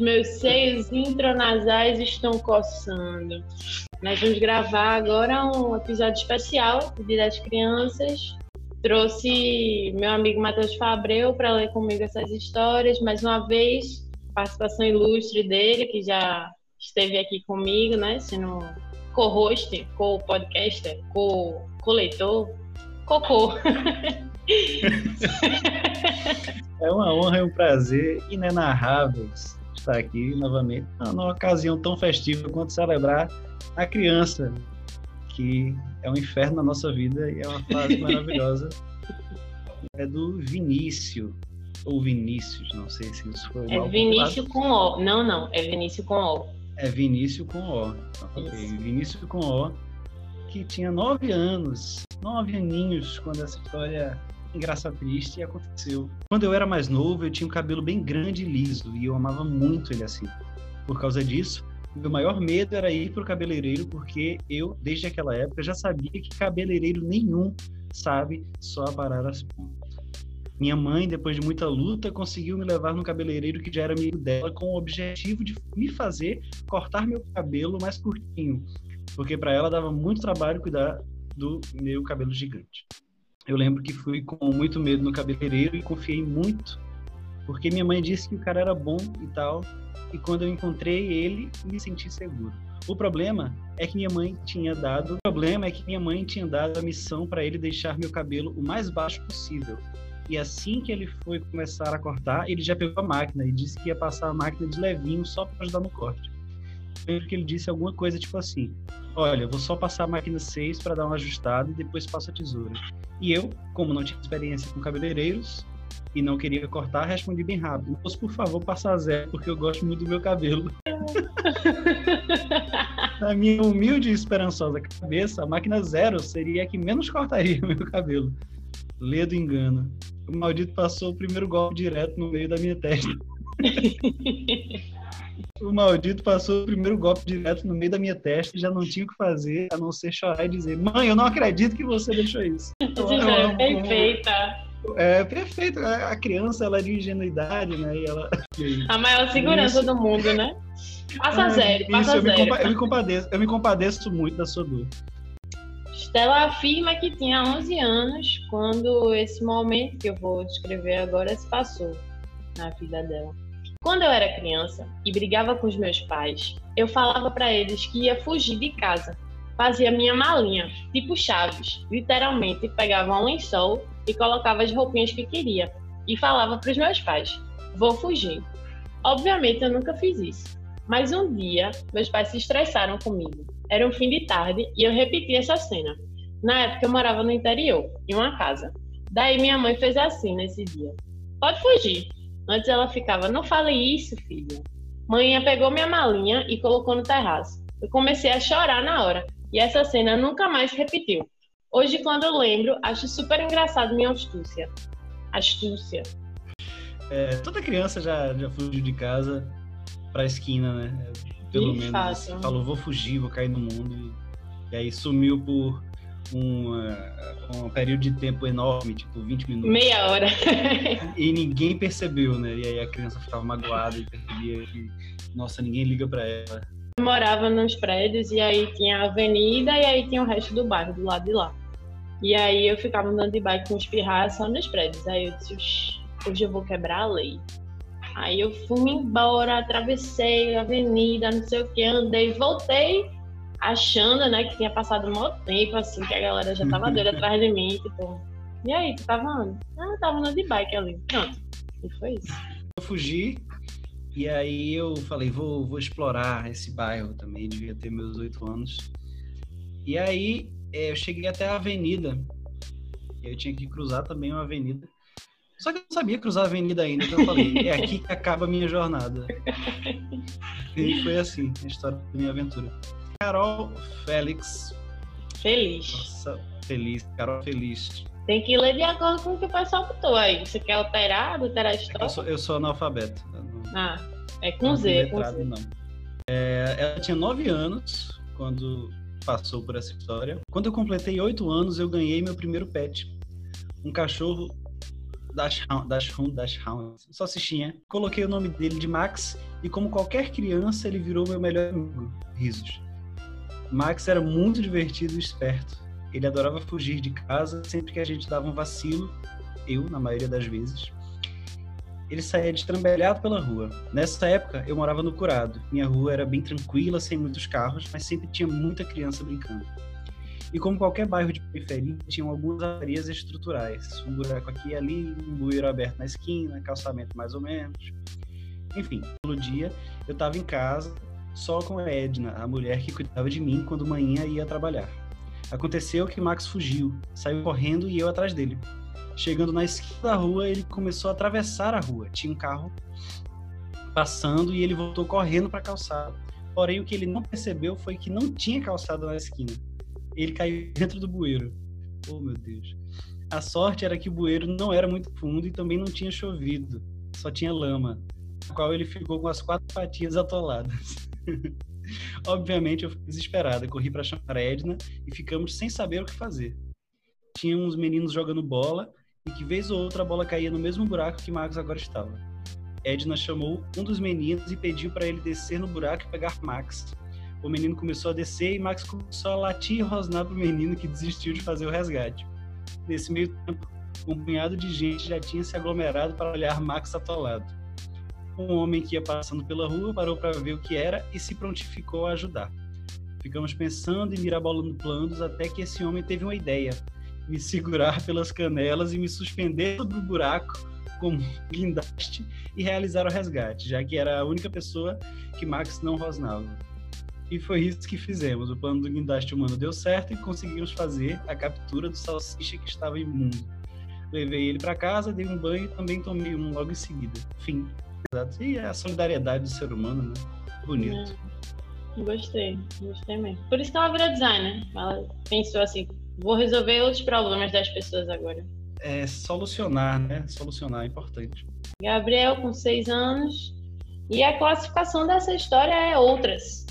meus seios intranasais estão coçando. Nós vamos gravar agora um episódio especial de das Crianças. Trouxe meu amigo Matheus Fabreu para ler comigo essas histórias. Mais uma vez, participação ilustre dele, que já esteve aqui comigo, né? Sendo co-host, co-podcaster, co-coleitor, cocô. é uma honra e um prazer inenarráveis estar aqui novamente numa ocasião tão festiva quanto celebrar a criança, que é um inferno na nossa vida e é uma fase maravilhosa. É do Vinícius, ou Vinícius, não sei se isso foi. É Vinícius com O. Não, não, é Vinícius com O. É Vinícius com O. Okay. Vinícius com O, que tinha nove anos, nove aninhos, quando essa história engraçada triste aconteceu. Quando eu era mais novo, eu tinha um cabelo bem grande e liso e eu amava muito ele assim. Por causa disso, meu maior medo era ir para o cabeleireiro porque eu, desde aquela época, já sabia que cabeleireiro nenhum sabe só aparar as pontas. Minha mãe, depois de muita luta, conseguiu me levar no cabeleireiro que já era amigo dela com o objetivo de me fazer cortar meu cabelo mais curtinho, porque para ela dava muito trabalho cuidar do meu cabelo gigante. Eu lembro que fui com muito medo no cabeleireiro e confiei muito, porque minha mãe disse que o cara era bom e tal, e quando eu encontrei ele, me senti seguro. O problema é que minha mãe tinha dado, o problema é que minha mãe tinha dado a missão para ele deixar meu cabelo o mais baixo possível. E assim que ele foi começar a cortar, ele já pegou a máquina e disse que ia passar a máquina de levinho só para ajudar no corte lembro que ele disse alguma coisa tipo assim: Olha, vou só passar a máquina 6 para dar uma ajustada e depois passo a tesoura. E eu, como não tinha experiência com cabeleireiros e não queria cortar, respondi bem rápido: Moço, por favor, passa a zero, porque eu gosto muito do meu cabelo. Na minha humilde e esperançosa cabeça, a máquina zero seria a que menos cortaria o meu cabelo. Ledo engano. O maldito passou o primeiro golpe direto no meio da minha testa. O maldito passou o primeiro golpe direto no meio da minha testa e já não tinha o que fazer a não ser chorar e dizer: Mãe, eu não acredito que você deixou isso. Então, é perfeita. É perfeito. A criança, ela é de ingenuidade, né? E ela... A maior segurança isso. do mundo, né? Passa é, zero, passa isso, zero. Eu me, eu, me compadeço, eu me compadeço muito da sua dor. Stella afirma que tinha 11 anos quando esse momento que eu vou descrever agora se passou na vida dela. Quando eu era criança e brigava com os meus pais, eu falava para eles que ia fugir de casa. Fazia minha malinha, tipo Chaves, literalmente pegava um lençol e colocava as roupinhas que queria e falava para os meus pais: "Vou fugir". Obviamente eu nunca fiz isso, mas um dia meus pais se estressaram comigo. Era um fim de tarde e eu repeti essa cena. Na época eu morava no interior, em uma casa. Daí minha mãe fez assim nesse dia: "Pode fugir, Antes ela ficava, não fale isso, filha. Mãe pegou minha malinha e colocou no terraço. Eu comecei a chorar na hora. E essa cena nunca mais se repetiu. Hoje, quando eu lembro, acho super engraçado minha astúcia. Astúcia. É, toda criança já, já fugiu de casa pra esquina, né? Pelo menos. Assim, falou, vou fugir, vou cair no mundo. E aí sumiu por um, uh, um período de tempo enorme, tipo 20 minutos. Meia hora. e ninguém percebeu, né? E aí a criança ficava magoada e percebia que, nossa, ninguém liga para ela. Eu morava nos prédios e aí tinha a avenida e aí tinha o resto do bairro do lado de lá. E aí eu ficava andando de bike com os pirras só nos prédios. Aí eu disse, hoje eu vou quebrar a lei. Aí eu fui embora, atravessei a avenida, não sei o que, andei, voltei achando, né, que tinha passado um maior tempo, assim, que a galera já tava doida atrás de mim, tipo, e aí, tu tava onde? Ah, tava andando de bike ali. Pronto. E foi isso. Eu fugi, e aí eu falei, vou, vou explorar esse bairro também, devia ter meus oito anos. E aí é, eu cheguei até a avenida, eu tinha que cruzar também uma avenida. Só que eu não sabia cruzar a avenida ainda, então eu falei, é aqui que acaba a minha jornada. E foi assim, a história da minha aventura. Carol Félix. Feliz. Nossa, feliz. Carol Feliz. Tem que ler de acordo com o que o pessoal botou aí. Você quer alterar, alterar a história? Eu sou, eu sou analfabeto. Ah, é com Z. Com Z. Não. É, ela tinha nove anos quando passou por essa história. Quando eu completei oito anos, eu ganhei meu primeiro pet. Um cachorro das das das salsichinha. Coloquei o nome dele de Max e como qualquer criança ele virou meu melhor amigo. Risos. Max era muito divertido e esperto. Ele adorava fugir de casa sempre que a gente dava um vacilo, eu na maioria das vezes. Ele saía destrambelhado pela rua. Nessa época, eu morava no Curado. Minha rua era bem tranquila, sem muitos carros, mas sempre tinha muita criança brincando. E como qualquer bairro de periferia, tinham algumas avarias estruturais. Um buraco aqui e ali, um bueiro aberto na esquina, calçamento mais ou menos. Enfim, pelo dia, eu estava em casa, só com a Edna, a mulher que cuidava de mim quando manhã ia trabalhar. Aconteceu que Max fugiu, saiu correndo e eu atrás dele. Chegando na esquina da rua, ele começou a atravessar a rua. Tinha um carro passando e ele voltou correndo para a calçada. Porém, o que ele não percebeu foi que não tinha calçada na esquina ele caiu dentro do bueiro. Oh, meu Deus. A sorte era que o bueiro não era muito fundo e também não tinha chovido, só tinha lama, no qual ele ficou com as quatro patinhas atoladas. Obviamente eu fiquei desesperada, corri para chamar a Edna e ficamos sem saber o que fazer. Tinha uns meninos jogando bola e que vez ou outra a bola caía no mesmo buraco que Max agora estava. Edna chamou um dos meninos e pediu para ele descer no buraco e pegar Max, o menino começou a descer e Max começou a latir e rosnar pro menino que desistiu de fazer o resgate. Nesse meio tempo, um punhado de gente já tinha se aglomerado para olhar Max atolado. Um homem que ia passando pela rua parou para ver o que era e se prontificou a ajudar. Ficamos pensando e mirabolando planos até que esse homem teve uma ideia: me segurar pelas canelas e me suspender sobre o buraco como guindaste e realizar o resgate, já que era a única pessoa que Max não rosnava. E foi isso que fizemos. O plano do guindaste humano deu certo e conseguimos fazer a captura do salsicha que estava imundo. Levei ele para casa, dei um banho e também tomei um logo em seguida. Fim. Exato. E a solidariedade do ser humano, né? Bonito. É. Gostei, gostei mesmo. Por isso que ela virou designer. Ela pensou assim: vou resolver outros problemas das pessoas agora. É solucionar, né? Solucionar é importante. Gabriel, com seis anos. E a classificação dessa história é outras.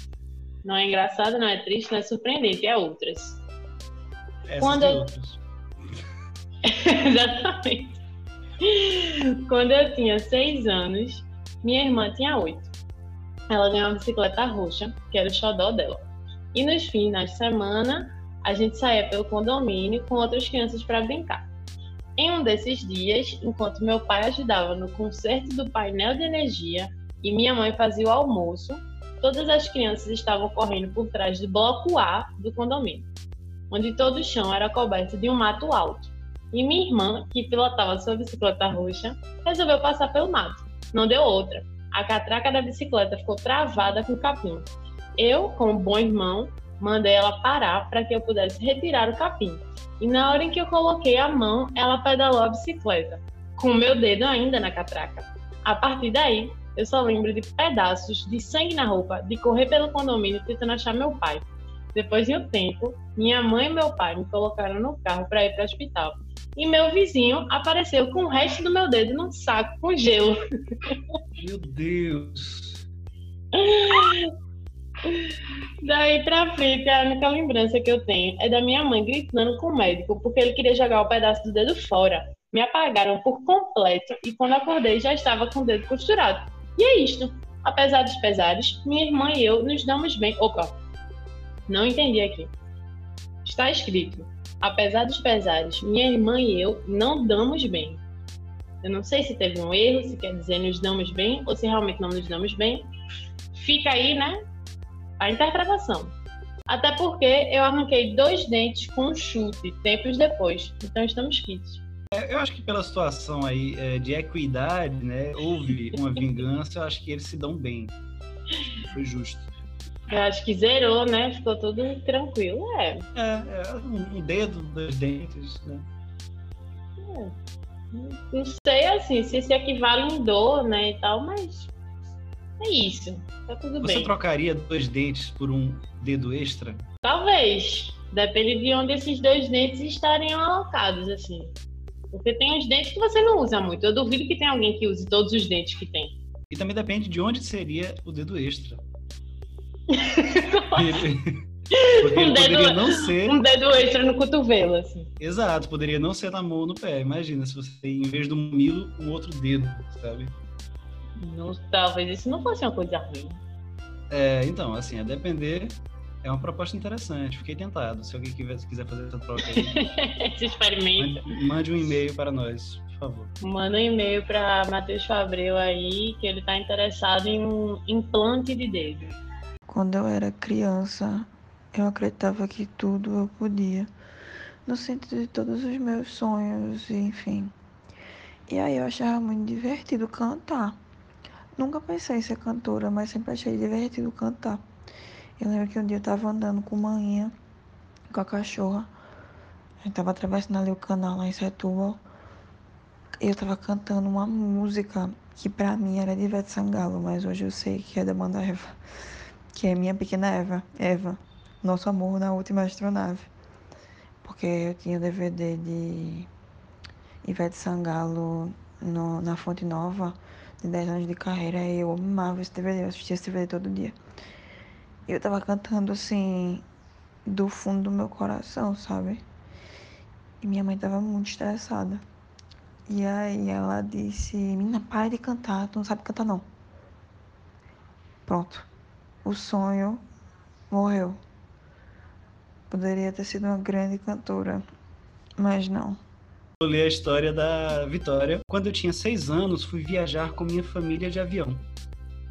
Não é engraçado, não é triste, não é surpreendente, é outras. Essas Quando outras. Exatamente. Quando eu tinha seis anos, minha irmã tinha oito. Ela ganhou uma bicicleta roxa, que era o xodó dela. E nos finais de semana, a gente saía pelo condomínio com outras crianças para brincar. Em um desses dias, enquanto meu pai ajudava no conserto do painel de energia e minha mãe fazia o almoço, Todas as crianças estavam correndo por trás do bloco A do condomínio, onde todo o chão era coberto de um mato alto. E minha irmã, que pilotava sua bicicleta roxa, resolveu passar pelo mato. Não deu outra. A catraca da bicicleta ficou travada com o capim. Eu, como bom irmão, mandei ela parar para que eu pudesse retirar o capim. E na hora em que eu coloquei a mão, ela pedalou a bicicleta, com o meu dedo ainda na catraca. A partir daí, eu só lembro de pedaços de sangue na roupa, de correr pelo condomínio tentando achar meu pai. Depois de um tempo, minha mãe e meu pai me colocaram no carro para ir para o hospital. E meu vizinho apareceu com o resto do meu dedo num saco com gelo. Meu Deus! Daí pra frente, a única lembrança que eu tenho é da minha mãe gritando com o médico porque ele queria jogar o pedaço do dedo fora. Me apagaram por completo e quando acordei já estava com o dedo costurado. E é isto. Apesar dos pesares, minha irmã e eu nos damos bem. Opa, não entendi aqui. Está escrito: apesar dos pesares, minha irmã e eu não damos bem. Eu não sei se teve um erro, se quer dizer nos damos bem ou se realmente não nos damos bem. Fica aí, né? A interpretação. Até porque eu arranquei dois dentes com um chute tempos depois, então estamos quites. É, eu acho que pela situação aí é, de equidade, né, houve uma vingança, eu acho que eles se dão bem. Foi justo. Eu acho que zerou, né? Ficou tudo tranquilo, é. É, é um dedo, dois dentes, né? É. Não sei, assim, se se equivale em dor, né, e tal, mas é isso. Tá tudo Você bem. Você trocaria dois dentes por um dedo extra? Talvez. Depende de onde esses dois dentes estariam alocados, assim. Porque tem os dentes que você não usa muito. Eu duvido que tenha alguém que use todos os dentes que tem. E também depende de onde seria o dedo extra. Porque Um dedo- poderia não ser. Um dedo extra no cotovelo, assim. Exato, poderia não ser na mão ou no pé. Imagina se você tem, em vez do mamilo, um outro dedo, sabe? Não, talvez isso não fosse uma coisa ruim. É, então, assim, a depender, é uma proposta interessante. Fiquei tentado. Se alguém quiser, fazer essa troca aí, Esse experimento. mande, mande um e-mail para nós, por favor. Manda um e-mail para Matheus Fabreu aí, que ele tá interessado em um implante de dedo. Quando eu era criança, eu acreditava que tudo eu podia, no sentido de todos os meus sonhos, enfim. E aí eu achava muito divertido cantar. Nunca pensei em ser cantora, mas sempre achei divertido cantar. Eu lembro que um dia eu tava andando com manhã, com a cachorra. A gente tava atravessando ali o canal lá em Setúbal. E eu tava cantando uma música que pra mim era de Ivete Sangalo, mas hoje eu sei que é da banda Eva que é minha pequena Eva, Eva, nosso amor na última astronave. Porque eu tinha o DVD de Ivete Sangalo no, na Fonte Nova, de 10 anos de carreira, e eu amava esse DVD, eu assistia esse DVD todo dia. E eu tava cantando assim, do fundo do meu coração, sabe? E minha mãe tava muito estressada. E aí ela disse, menina, para de cantar, tu não sabe cantar não. Pronto o sonho morreu. Poderia ter sido uma grande cantora, mas não. Eu li a história da Vitória. Quando eu tinha seis anos, fui viajar com minha família de avião.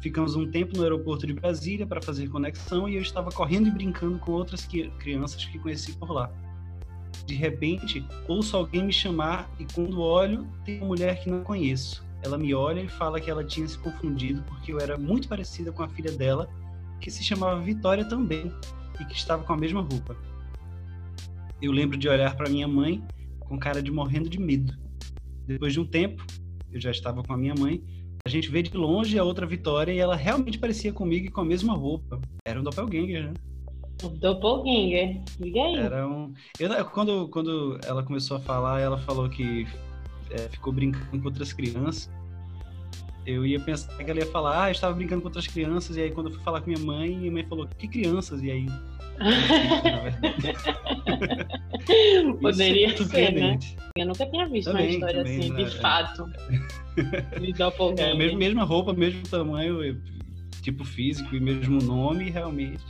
Ficamos um tempo no aeroporto de Brasília para fazer conexão e eu estava correndo e brincando com outras que- crianças que conheci por lá. De repente, ouço alguém me chamar e quando olho, tem uma mulher que não conheço. Ela me olha e fala que ela tinha se confundido porque eu era muito parecida com a filha dela, que se chamava Vitória também e que estava com a mesma roupa. Eu lembro de olhar para minha mãe com cara de morrendo de medo. Depois de um tempo, eu já estava com a minha mãe, a gente vê de longe a outra Vitória e ela realmente parecia comigo e com a mesma roupa. Era um doppelganger, né? Doppelganger. Liga aí. Era um... Eu, quando, quando ela começou a falar, ela falou que é, ficou brincando com outras crianças. Eu ia pensar que ela ia falar, ah, eu estava brincando com outras crianças, e aí quando eu fui falar com minha mãe, minha mãe falou, que crianças? E aí... Poderia isso é ser, né? Eu nunca tinha visto uma Também, história também, assim, né? de fato. De Doppelganger. É, mesmo, mesma roupa, mesmo tamanho, tipo físico e mesmo nome, realmente.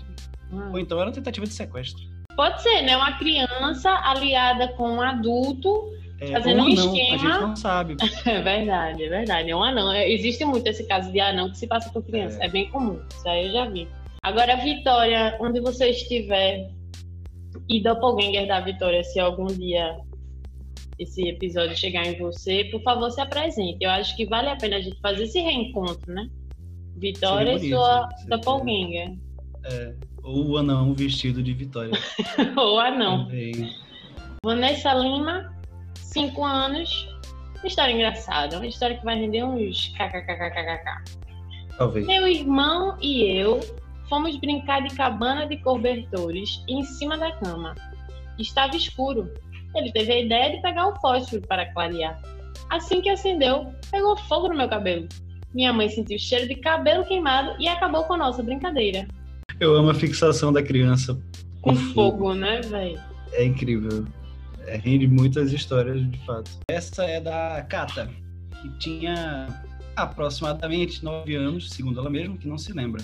Hum. Ou então era uma tentativa de sequestro. Pode ser, né? Uma criança aliada com um adulto. É, Fazendo um não, a esquema. gente não sabe. É verdade, é verdade. É um anão. É, Existe muito esse caso de anão que se passa por criança. É. É, bem comum. Isso aí eu já vi. Agora, Vitória, onde você estiver, e Doppelganger da Vitória, se algum dia esse episódio chegar em você, por favor, se apresente. Eu acho que vale a pena a gente fazer esse reencontro, né? Vitória e sua. Doppelganger. Ou o anão vestido de Vitória. Ou anão. Também. Vanessa Lima, 5 anos. Uma história engraçada, uma história que vai render uns kkkkkk. Talvez. Meu irmão e eu fomos brincar de cabana de cobertores em cima da cama. Estava escuro. Ele teve a ideia de pegar um fósforo para clarear. Assim que acendeu, pegou fogo no meu cabelo. Minha mãe sentiu o cheiro de cabelo queimado e acabou com a nossa brincadeira. Eu amo a fixação da criança Com fogo, né, velho? É incrível. Rende muitas histórias, de fato. Essa é da Cata, que tinha aproximadamente 9 anos, segundo ela mesma, que não se lembra.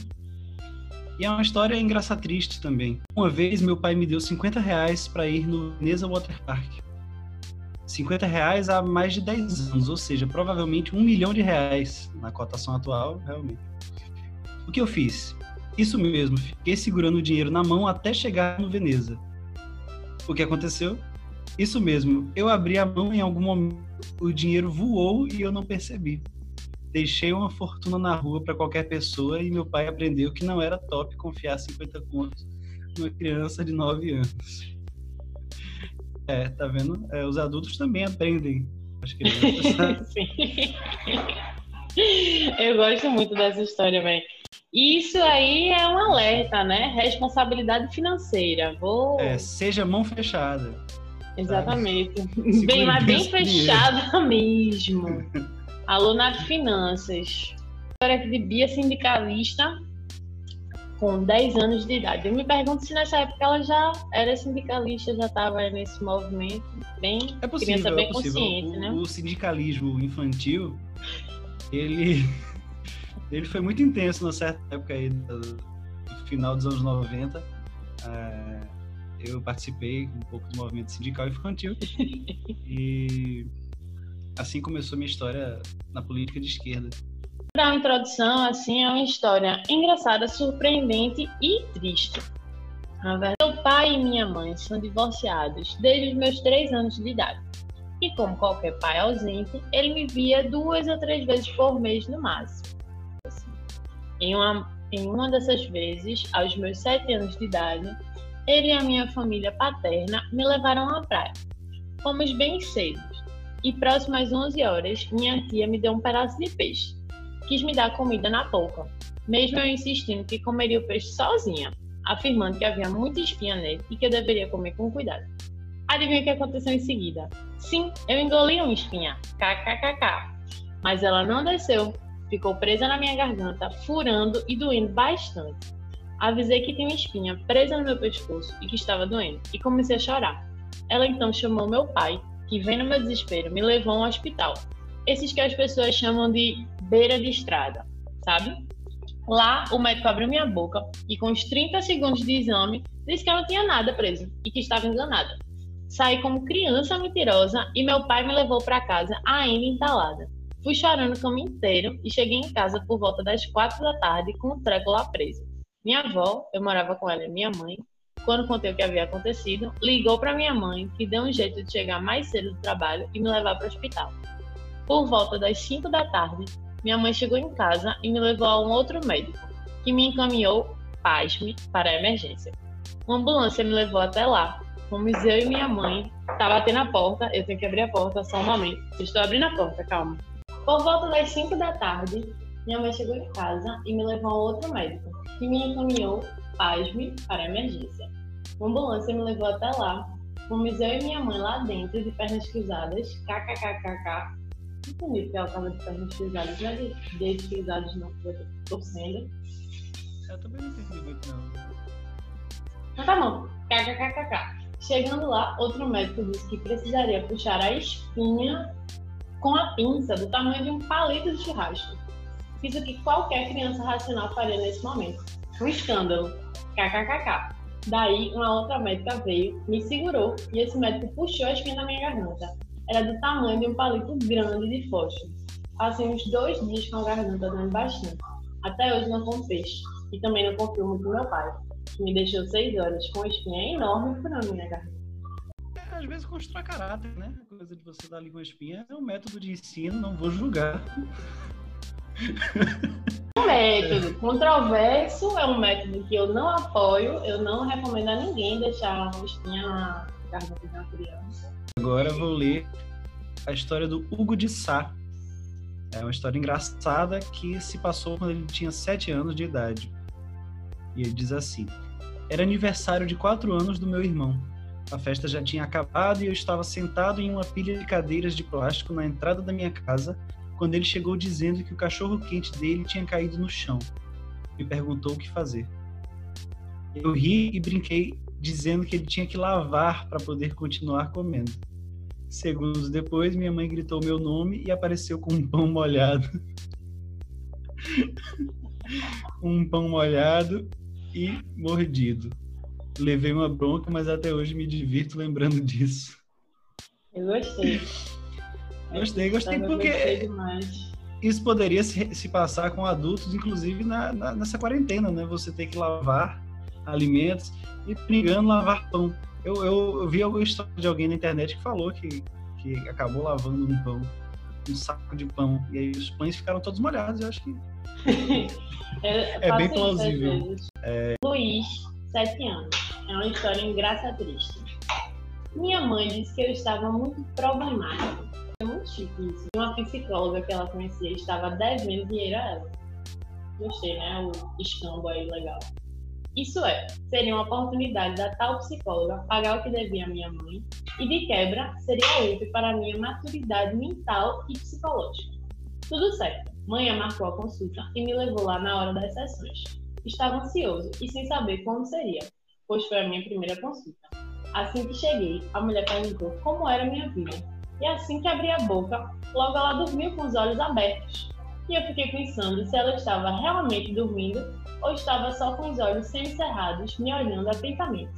E é uma história engraçatriste também. Uma vez meu pai me deu 50 reais para ir no Veneza Water Park. 50 reais há mais de 10 anos, ou seja, provavelmente um milhão de reais na cotação atual, realmente. O que eu fiz? Isso mesmo, fiquei segurando o dinheiro na mão até chegar no Veneza. O que aconteceu? Isso mesmo, eu abri a mão em algum momento, o dinheiro voou e eu não percebi. Deixei uma fortuna na rua para qualquer pessoa e meu pai aprendeu que não era top confiar 50 contos numa criança de 9 anos. É, tá vendo? É, os adultos também aprendem. As crianças. Sim. Eu gosto muito dessa história, velho. Isso aí é um alerta, né? Responsabilidade financeira. Vou. É, seja mão fechada. Exatamente. Bem, mas bem fechada mesmo. Alô, Nath Finanças. História de Bia Sindicalista. com 10 anos de idade. Eu me pergunto se nessa época ela já era sindicalista, já estava nesse movimento, bem é possível, criança bem é possível. consciente, o, né? O sindicalismo infantil, ele, ele foi muito intenso na certa época aí, do, do final dos anos 90. É, eu participei um pouco do movimento sindical infantil e assim começou minha história na política de esquerda. Para a introdução, assim, é uma história engraçada, surpreendente e triste. Meu pai e minha mãe são divorciados desde os meus três anos de idade. E como qualquer pai ausente, ele me via duas ou três vezes por mês no máximo. Assim, em, uma, em uma dessas vezes, aos meus sete anos de idade, ele e a minha família paterna me levaram à praia. Fomos bem cedo. E próximo às 11 horas, minha tia me deu um pedaço de peixe quis me dar comida na boca, mesmo eu insistindo que comeria o peixe sozinha, afirmando que havia muita espinha nele e que eu deveria comer com cuidado. Adivinha o que aconteceu em seguida? Sim, eu engoli uma espinha, kkkk, mas ela não desceu, ficou presa na minha garganta, furando e doendo bastante. Avisei que tinha uma espinha presa no meu pescoço e que estava doendo, e comecei a chorar. Ela então chamou meu pai, que vendo meu desespero me levou a um hospital. Esses que as pessoas chamam de beira de estrada, sabe? Lá, o médico abriu minha boca e, com os 30 segundos de exame, disse que eu não tinha nada preso e que estava enganada. Saí como criança mentirosa e meu pai me levou para casa ainda entalada. Fui chorando o caminho inteiro e cheguei em casa por volta das quatro da tarde com o treco lá preso. Minha avó, eu morava com ela e minha mãe, quando contei o que havia acontecido, ligou para minha mãe, que deu um jeito de chegar mais cedo do trabalho e me levar para o hospital. Por volta das 5 da tarde, minha mãe chegou em casa e me levou a um outro médico, que me encaminhou, pasme, para a emergência. Uma ambulância me levou até lá. Fomos eu e minha mãe. Tá batendo a porta, eu tenho que abrir a porta só um momento. estou abrindo a porta, calma. Por volta das 5 da tarde, minha mãe chegou em casa e me levou a outro médico, que me encaminhou, pasme, para a emergência. Uma ambulância me levou até lá. Fomos eu e minha mãe lá dentro, de pernas cruzadas, kkkkk, entendi que ela estava de pernas cruzadas, não é de dedos cruzados não, torcendo. Eu também não entendi muito não. Mas tá bom, kkkk. Chegando lá, outro médico disse que precisaria puxar a espinha com a pinça do tamanho de um palito de churrasco. Fiz o que qualquer criança racional faria nesse momento. Um escândalo. KKKK. Daí, uma outra médica veio, me segurou e esse médico puxou a espinha da minha garganta era do tamanho de um palito grande de fósforo. Passei uns dois dias com a garganta dando bastante. Até hoje não peixe. E também não confio muito no meu pai, que me deixou seis horas com uma espinha enorme furando minha garganta. É, às vezes constrói caráter, né? A coisa de você dar ali com a espinha é um método de ensino, não vou julgar. Um método controverso, é um método que eu não apoio, eu não recomendo a ninguém deixar uma espinha na de criança. Agora vou ler a história do Hugo de Sá. É uma história engraçada que se passou quando ele tinha sete anos de idade. E ele diz assim: Era aniversário de quatro anos do meu irmão. A festa já tinha acabado e eu estava sentado em uma pilha de cadeiras de plástico na entrada da minha casa quando ele chegou dizendo que o cachorro quente dele tinha caído no chão. Me perguntou o que fazer. Eu ri e brinquei dizendo que ele tinha que lavar para poder continuar comendo. Segundos depois, minha mãe gritou meu nome e apareceu com um pão molhado. um pão molhado e mordido. Levei uma bronca, mas até hoje me divirto lembrando disso. Eu gostei. Gostei, gostei, porque isso poderia se, se, passar com adultos, inclusive na, na, nessa quarentena, né? Você ter que lavar alimentos e brigando lavar pão. Eu, eu, eu vi alguma história de alguém na internet que falou que, que acabou lavando um pão, um saco de pão, e aí os pães ficaram todos molhados. Eu acho que é, é bem plausível. É... Luiz, sete anos. É uma história engraça triste. Minha mãe disse que eu estava muito problemática. Chique isso. Uma psicóloga que ela conhecia estava devendo dinheiro a ela. Gostei, né? O escambo aí legal. Isso é, seria uma oportunidade da tal psicóloga pagar o que devia à minha mãe e, de quebra, seria útil para a minha maturidade mental e psicológica. Tudo certo. Mãe marcou a consulta e me levou lá na hora das sessões. estava ansioso e sem saber como seria, pois foi a minha primeira consulta. Assim que cheguei, a mulher perguntou como era a minha vida. E assim que abri a boca, logo ela dormiu com os olhos abertos. E eu fiquei pensando se ela estava realmente dormindo ou estava só com os olhos semicerrados, me olhando atentamente.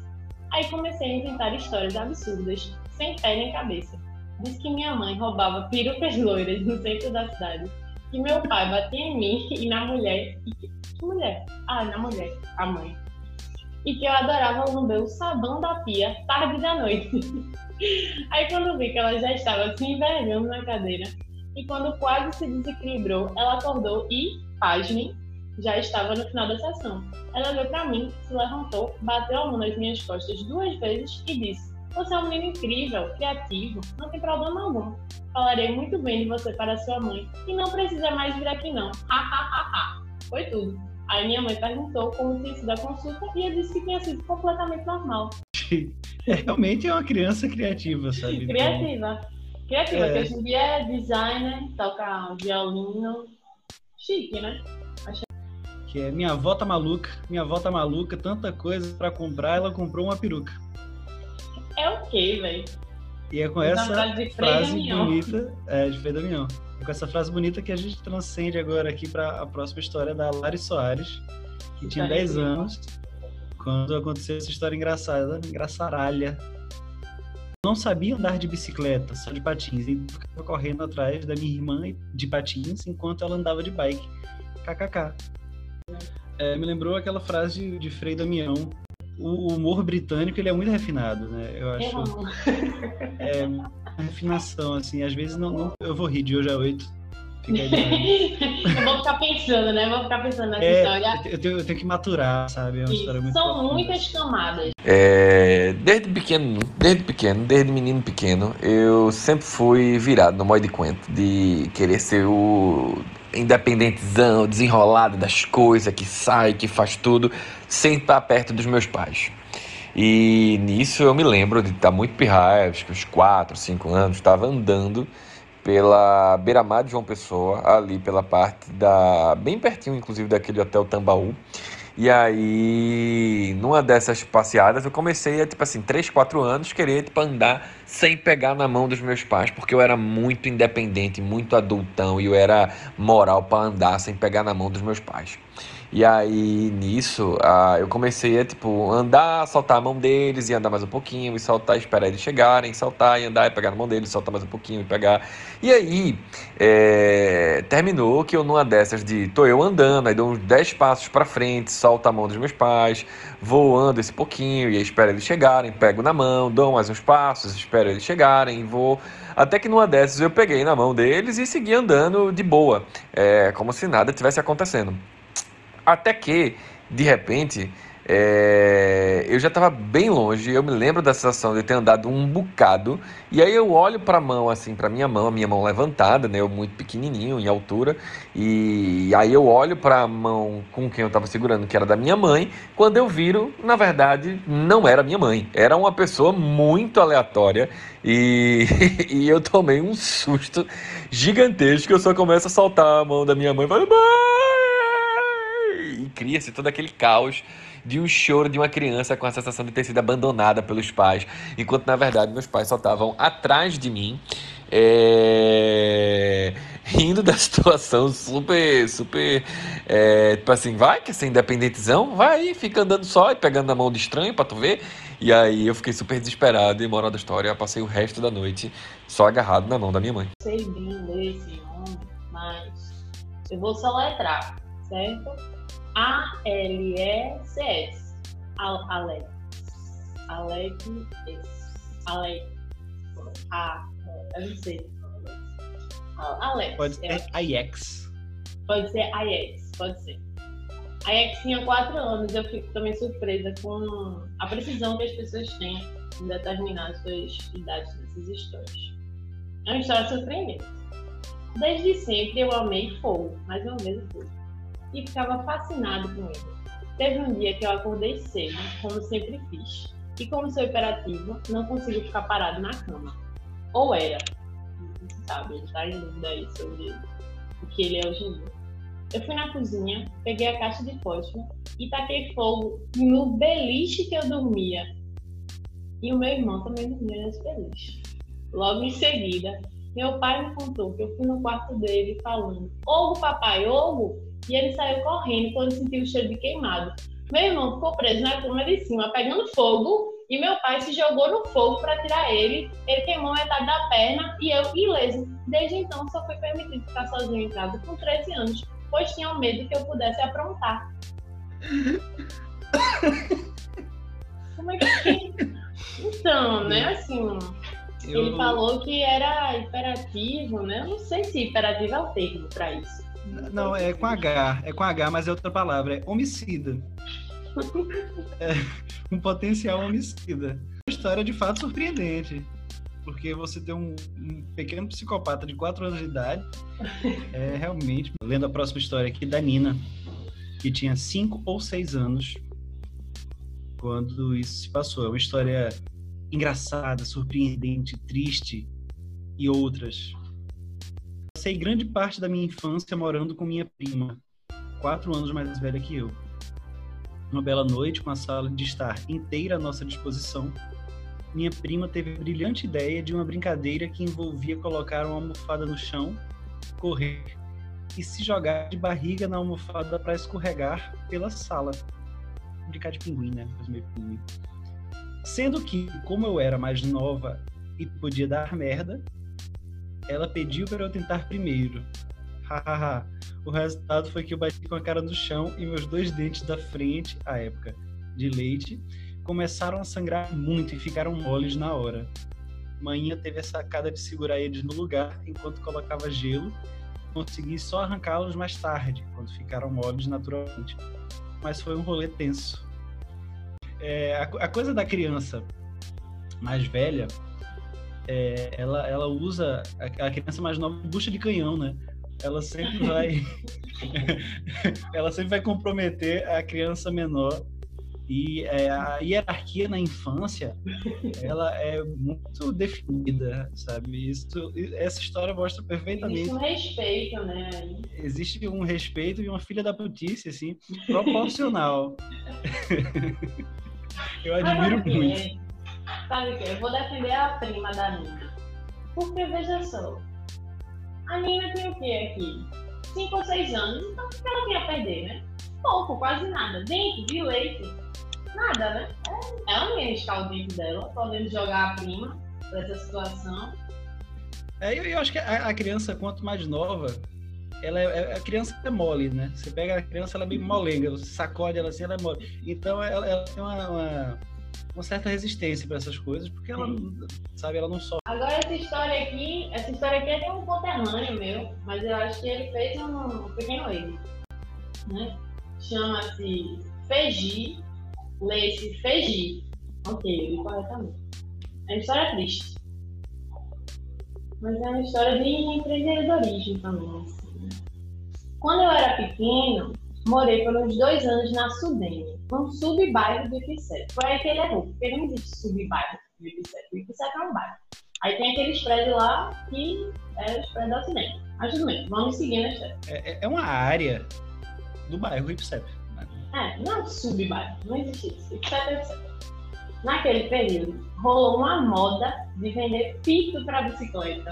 Aí comecei a inventar histórias absurdas, sem pé nem cabeça. Disse que minha mãe roubava perucas loiras no centro da cidade, que meu pai batia em mim e na mulher. E que, que mulher? Ah, na mulher, a mãe. E que eu adorava lamber o sabão da pia tarde da noite. Aí quando vi que ela já estava se envergando na cadeira, e quando quase se desequilibrou, ela acordou e, pasmem, já estava no final da sessão. Ela olhou para mim, se levantou, bateu a mão nas minhas costas duas vezes e disse: Você é um menino incrível, criativo, não tem problema algum. Falarei muito bem de você para sua mãe e não precisa mais vir aqui não. Ha ha ha ha. Foi tudo. Aí minha mãe perguntou como tinha sido a consulta e eu disse que tinha sido completamente normal. É, realmente é uma criança criativa, sabe? Criativa. Criativa, é. porque hoje em dia é designer, toca violino. Chique, né? que é minha avó tá maluca, minha avó tá maluca, tanta coisa para comprar, ela comprou uma peruca. É o quê, velho? E é com essa frase bonita, é, de Frei Damião. É com essa frase bonita que a gente transcende agora aqui para a próxima história da Lari Soares, que tinha 10 anos, quando aconteceu essa história engraçada, engraçaralha. Não sabia andar de bicicleta, só de patins, e ficava correndo atrás da minha irmã de patins enquanto ela andava de bike. KKK. É, me lembrou aquela frase de, de Frei Damião. O humor britânico ele é muito refinado, né? Eu acho. É refinação, assim. Às vezes não, não eu vou rir de hoje a oito. eu vou ficar pensando, né? Vou ficar pensando nessa é, história. Eu tenho, eu tenho, que maturar, sabe? É uma história muito São profunda. muitas camadas. É, desde pequeno, desde pequeno, desde menino pequeno, eu sempre fui virado no modo de quento, de querer ser o independentezão, desenrolado das coisas, que sai, que faz tudo, sem estar perto dos meus pais. E nisso eu me lembro de estar muito pirraia, acho que uns 4, 5 anos, estava andando pela beira-mar de João Pessoa, ali pela parte da. bem pertinho, inclusive, daquele hotel Tambaú. E aí, numa dessas passeadas, eu comecei a, tipo assim, 3, 4 anos, querer, tipo, andar sem pegar na mão dos meus pais, porque eu era muito independente, muito adultão, e eu era moral para andar sem pegar na mão dos meus pais. E aí, nisso, ah, eu comecei a, tipo, andar, soltar a mão deles e andar mais um pouquinho, e soltar, esperar eles chegarem, saltar e andar e pegar na mão deles, soltar mais um pouquinho e pegar. E aí, é, terminou que eu, numa dessas de, tô eu andando, aí dou uns 10 passos para frente, solto a mão dos meus pais, vou, ando esse pouquinho, e aí espero eles chegarem, pego na mão, dou mais uns passos, espero eles chegarem, vou. Até que numa dessas eu peguei na mão deles e segui andando de boa, é, como se nada tivesse acontecendo. Até que, de repente, é, eu já estava bem longe, eu me lembro da sensação de ter andado um bocado, e aí eu olho para a mão, assim, para minha mão, a minha mão levantada, né, eu muito pequenininho, em altura, e aí eu olho para a mão com quem eu estava segurando, que era da minha mãe, quando eu viro, na verdade, não era minha mãe, era uma pessoa muito aleatória, e, e eu tomei um susto gigantesco, eu só começo a soltar a mão da minha mãe e falo, mãe! Cria-se todo aquele caos de um choro de uma criança com a sensação de ter sido abandonada pelos pais, enquanto na verdade meus pais só estavam atrás de mim, é... rindo da situação super, super, é... tipo assim, vai, quer ser independentezão? Vai, fica andando só e pegando na mão de estranho pra tu ver. E aí eu fiquei super desesperado e, moral da história, passei o resto da noite só agarrado na mão da minha mãe. Sei bem ler esse nome, mas eu vou soletrar, certo? A-L-E-C-S. Alex. Alex. Alex. A. Eu não sei. Alex. Pode ser Ajax. Pode ser Ajax, pode ser. A Ajax tinha 4 anos, eu fico também surpresa com a precisão que as pessoas têm em determinar suas idades nessas histórias. É uma história surpreendente. Desde sempre eu amei fogo, mais uma vez o fogo e ficava fascinado com ele. Teve um dia que eu acordei cedo, como sempre fiz, e como sou hiperativo, não consigo ficar parado na cama. Ou era, sabe, ele está em dúvida aí sobre o que ele é hoje em dia. Eu fui na cozinha, peguei a caixa de fósforo e taquei fogo no beliche que eu dormia. E o meu irmão também dormia nesse beliche. Logo em seguida, meu pai me contou que eu fui no quarto dele falando: Ogo, papai, Ogo! E ele saiu correndo quando sentiu o cheiro de queimado. Meu irmão ficou preso na cama de cima, pegando fogo, e meu pai se jogou no fogo para tirar ele. Ele queimou metade da perna e eu ileso. Desde então, só foi permitido ficar sozinho em casa com 13 anos, pois tinham medo que eu pudesse aprontar. Como é que. Então, né, assim. Eu... Ele falou que era hiperativo, né? Eu não sei se hiperativo é o termo para isso. Não, é com H, é com H, mas é outra palavra, é homicida. é um potencial homicida. Uma história de fato surpreendente, porque você tem um, um pequeno psicopata de 4 anos de idade, é realmente. Lendo a próxima história aqui da Nina, que tinha 5 ou 6 anos quando isso se passou. É uma história engraçada, surpreendente, triste e outras. Passei grande parte da minha infância morando com minha prima, quatro anos mais velha que eu. Uma bela noite, com a sala de estar inteira à nossa disposição, minha prima teve a brilhante ideia de uma brincadeira que envolvia colocar uma almofada no chão, correr e se jogar de barriga na almofada para escorregar pela sala. Brincar de pinguim, né? Meio pinguim. Sendo que, como eu era mais nova e podia dar merda, ela pediu para eu tentar primeiro. Hahaha. o resultado foi que eu bati com a cara no chão e meus dois dentes da frente, à época, de leite, começaram a sangrar muito e ficaram moles na hora. Manhã teve a sacada de segurar eles no lugar enquanto colocava gelo. Consegui só arrancá-los mais tarde, quando ficaram moles naturalmente. Mas foi um rolê tenso. É, a, a, coisa da criança mais velha, é, ela, ela usa a, a, criança mais nova bucha de canhão, né? Ela sempre vai, ela sempre vai comprometer a criança menor e é, a hierarquia na infância, ela é muito definida, sabe? Isso, essa história mostra perfeitamente. Existe um respeito, né? Existe um respeito e uma filha da putice, assim, proporcional. Eu admiro muito. Sabe o que? Eu vou defender a prima da Nina. Porque, veja só, a Nina tem o quê aqui? 5 ou 6 anos, então o que ela tem a perder, né? Pouco, quase nada. Dente de leite, nada, né? É, ela não ia riscar o dente dela, podendo jogar a prima dessa situação. É, eu, eu acho que a, a criança, quanto mais nova, ela é, é, a criança é mole, né? Você pega a criança, ela é bem molenga, você sacode ela assim, ela é mole. Então ela, ela tem uma, uma, uma, certa resistência para essas coisas, porque ela, sabe, ela não sofre. Agora essa história aqui, essa história aqui é de um conterrâneo meu, mas eu acho que ele fez um pequeno erro, né? Chama-se Feji, lê-se Feji. Ok, eu li corretamente. É uma história triste. Mas é uma história de empreendedorismo também. Assim. Quando eu era pequeno, morei por uns dois anos na Sudene, um sub-bairro do Ipicé. Foi aí que ele errou, porque não existe sub-bairro do Ipicé. O Ipicé é um bairro. Aí tem aqueles prédios lá que é os prédios da Sudene. Mas tudo bem, vamos seguir na história. É, é, é uma área do bairro Ipicé. É, não é sub-bairro, não existe isso. Ipicé é Ipicé. Naquele período, rolou uma moda de vender pito para bicicleta.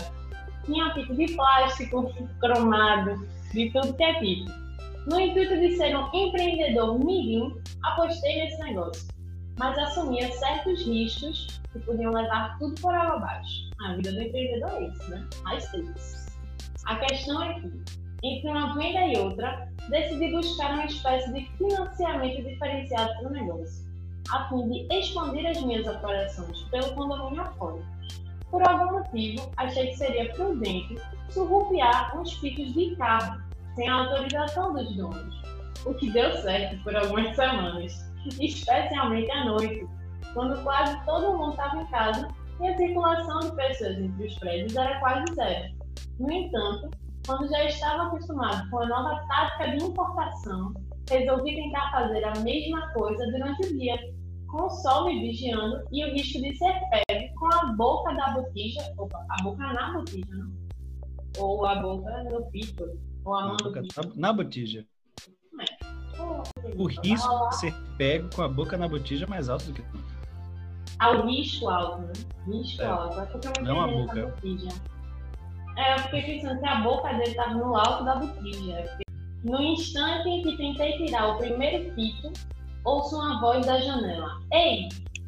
Tinha pito de plástico, cromado, de tudo que é tipo. No intuito de ser um empreendedor mirim, apostei nesse negócio, mas assumia certos riscos que podiam levar tudo por água abaixo. A vida do empreendedor é isso, né? Mais triste. A questão é que, entre uma venda e outra, decidi buscar uma espécie de financiamento diferenciado para o negócio, a fim de expandir as minhas operações pelo condomínio afora. Por algum motivo, achei que seria prudente surrupiar uns pitos de carro sem a autorização dos donos, o que deu certo por algumas semanas, especialmente à noite, quando quase todo mundo estava em casa e a circulação de pessoas entre os prédios era quase zero. No entanto, quando já estava acostumado com a nova tática de importação, resolvi tentar fazer a mesma coisa durante o dia, com o sol me vigiando e o risco de ser pego com a boca da botija, opa, a boca na botija, não? Ou a boca no pito, ou a mão na, na botija. É. O risco de ser pego com a boca na botija é mais alto do que Ao risco alto, né? Risco É. alto. É eu Não a boca. botija. É, eu fiquei pensando que a boca dele estava no alto da botija. No instante em que tentei tirar o primeiro pito, ouço uma voz da janela. Ei!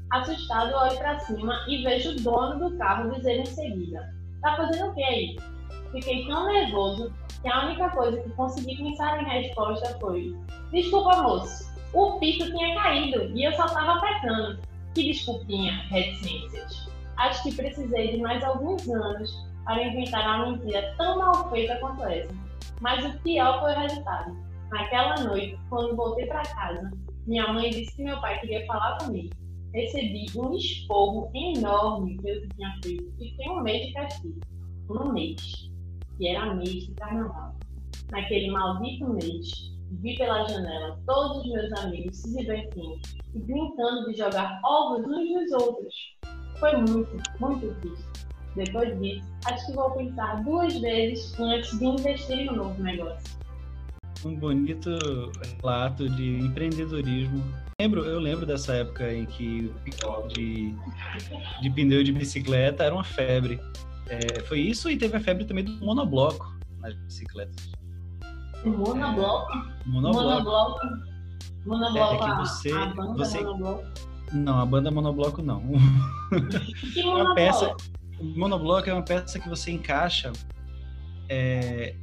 Assustado, olho para cima e vejo o dono do carro dizer em seguida: Tá fazendo o que aí? Fiquei tão nervoso que a única coisa que consegui pensar em resposta foi: Desculpa, moço, o pito tinha caído e eu só tava apertando. Que desculpinha, reticências. Acho que precisei de mais alguns anos para inventar uma mentira tão mal feita quanto essa. Mas o pior foi o resultado. Naquela noite, quando voltei para casa, minha mãe disse que meu pai queria falar comigo. Recebi um esporro enorme que tinha feito e fiquei um mês de castigo. Um mês. E era mês de carnaval. Naquele maldito mês, vi pela janela todos os meus amigos se divertindo e brincando de jogar ovos uns nos outros. Foi muito, muito triste. Depois disso, acho que vou pensar duas vezes antes de investir em um novo negócio. um bonito relato de empreendedorismo. Lembro, eu lembro dessa época em que de, de pneu de bicicleta era uma febre. É, foi isso e teve a febre também do monobloco nas bicicletas. Monobloco, Monobloco. monobloco, monobloco, É que a- você- a, banda você- monobloco. Não, a banda monobloco não. Que uma monobloco? peça. O monobloco é uma peça que você encaixa é,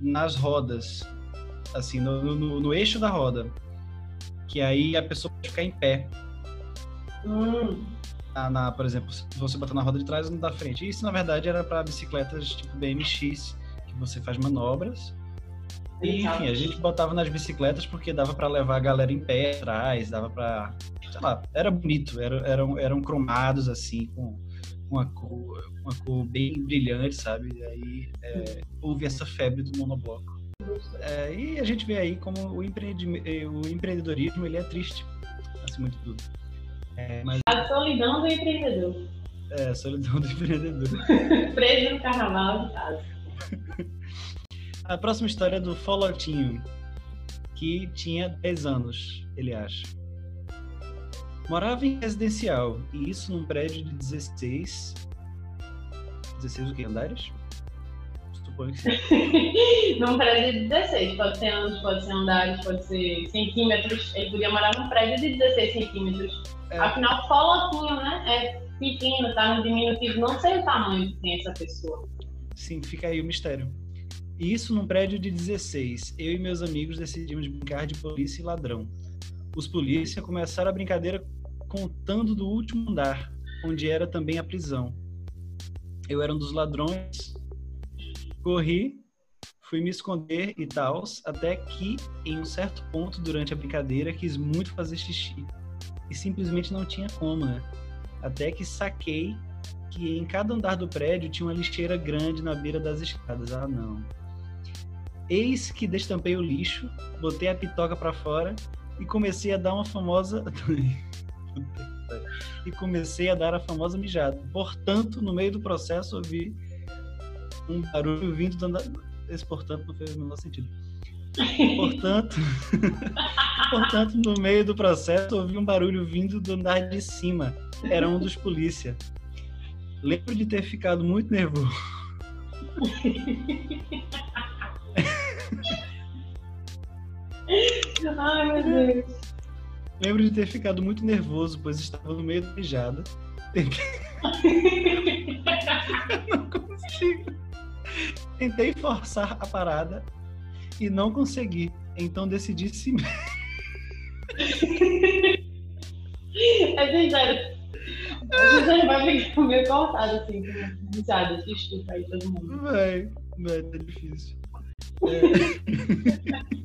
nas rodas, assim, no, no- no eixo da roda. Que aí a pessoa pode ficar em pé. Hum, na, na- por exemplo, se você botar na roda de trás ou da frente. Isso, na verdade, era para bicicletas tipo BMX, que você faz manobras. E, enfim, a gente botava nas bicicletas porque dava para levar a galera em pé atrás, dava para, sei lá, era bonito, era, eram, eram cromados assim, com uma cor, uma cor bem brilhante, sabe? E aí é, houve essa febre do monobloco. É, e a gente vê aí como o, empreendi- eh, o empreendedorismo ele é triste, acima de tudo. É, mas a solidão do empreendedor. é solidão do empreendedor. Preso no carnaval de casa. A próxima história é do Folotinho, que tinha 10 anos, ele acha. Morava em residencial, e isso num prédio de 16. 16 o que? Andares? Suponho que sim. num prédio de 16, pode ser anos, pode ser andares, pode ser centímetros. Ele podia morar num prédio de 16 centímetros. É. Afinal, folotinho, né? É pequeno, tá no diminutivo. Não sei o tamanho que tem essa pessoa. Sim, fica aí o mistério. E isso num prédio de 16. Eu e meus amigos decidimos brincar de polícia e ladrão. Os polícia começaram a brincadeira contando do último andar, onde era também a prisão. Eu era um dos ladrões, corri, fui me esconder e tal, até que, em um certo ponto durante a brincadeira, quis muito fazer xixi. E simplesmente não tinha como, né? Até que saquei que em cada andar do prédio tinha uma lixeira grande na beira das escadas. Ah, não. Eis que destampei o lixo, botei a pitoca para fora e comecei a dar uma famosa. e comecei a dar a famosa mijada. Portanto, no meio do processo, ouvi um barulho vindo do andar. Esse, portanto, não fez o menor sentido. Portanto, portanto, no meio do processo, ouvi um barulho vindo do andar de cima. Era um dos polícia. Lembro de ter ficado muito nervoso. Ai, meu Deus. Lembro de ter ficado muito nervoso, pois estava no meio da mijada. Tentei... não consigo. Tentei forçar a parada e não consegui. Então decidi sim. É. A gente vai ficar meio cortado assim, com risadas. Desculpa aí todo mundo. Vai, vai, tá difícil. É.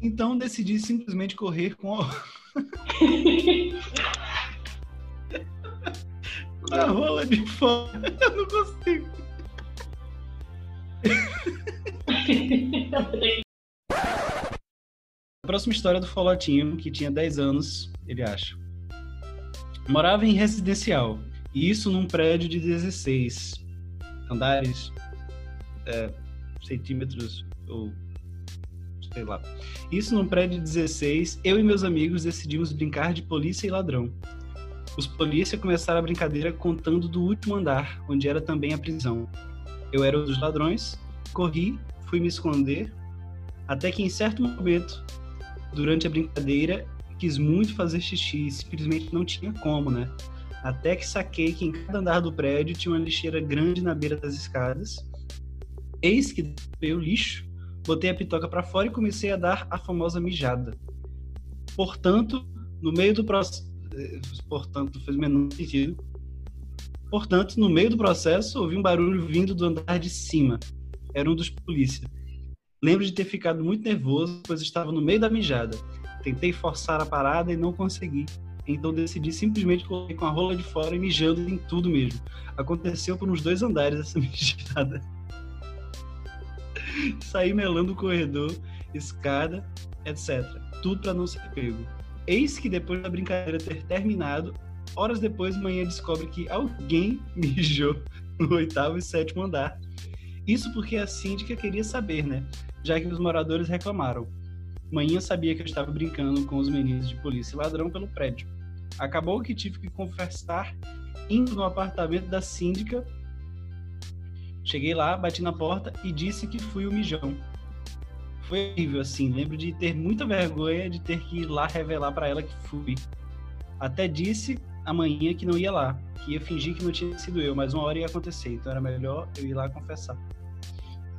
Então decidi simplesmente correr com a, com a rola de fora. Eu não consigo. A próxima história é do Folotinho, que tinha 10 anos, ele acha. Morava em residencial, e isso num prédio de 16 andares. É, centímetros ou sei lá. Isso num prédio de 16, eu e meus amigos decidimos brincar de polícia e ladrão. Os polícia começaram a brincadeira contando do último andar, onde era também a prisão. Eu era um dos ladrões, corri, fui me esconder, até que em certo momento, durante a brincadeira, quis muito fazer xixi simplesmente não tinha como, né? Até que saquei que em cada andar do prédio tinha uma lixeira grande na beira das escadas. Eis que veio o lixo botei a pitoca para fora e comecei a dar a famosa mijada. Portanto, no meio do processo, portanto, fez menor sentido. Portanto, no meio do processo, ouvi um barulho vindo do andar de cima. Era um dos polícia. Lembro de ter ficado muito nervoso, pois estava no meio da mijada. Tentei forçar a parada e não consegui. Então decidi simplesmente correr com a rola de fora e mijando em tudo mesmo. Aconteceu por uns dois andares essa mijada. sair melando o corredor, escada, etc. Tudo para não ser pego. Eis que depois da brincadeira ter terminado, horas depois, manhã descobre que alguém mijou no oitavo e sétimo andar. Isso porque a síndica queria saber, né? Já que os moradores reclamaram. Manhã sabia que eu estava brincando com os meninos de polícia e ladrão pelo prédio. Acabou que tive que confessar indo no apartamento da síndica Cheguei lá, bati na porta e disse que fui o mijão. Foi horrível, assim. Lembro de ter muita vergonha de ter que ir lá revelar para ela que fui. Até disse amanhã que não ia lá, que ia fingir que não tinha sido eu, mas uma hora ia acontecer, então era melhor eu ir lá confessar.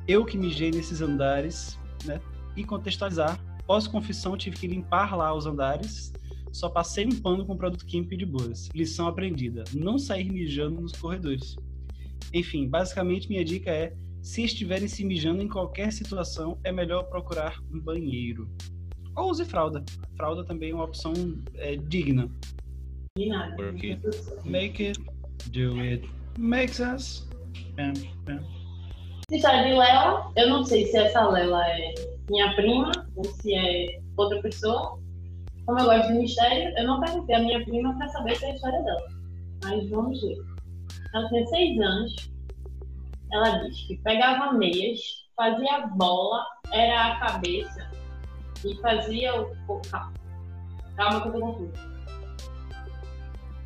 Eu que mijei nesses andares, né? E contextualizar. Pós-confissão, tive que limpar lá os andares. Só passei pano com produto químico de boas. Lição aprendida: não sair mijando nos corredores. Enfim, basicamente minha dica é: se estiverem se mijando em qualquer situação, é melhor procurar um banheiro. Ou use fralda. Fralda também é uma opção é, digna. Work it, make it, do it, makes us. Bam, bam. História de Lela, eu não sei se essa Lela é minha prima ou se é outra pessoa. Como eu gosto de mistério, eu não perguntei a minha prima para saber se é a história dela. Mas vamos ver. Ela tinha seis anos. Ela diz que pegava meias, fazia bola, era a cabeça e fazia o. Calma, calma que eu tô confusa.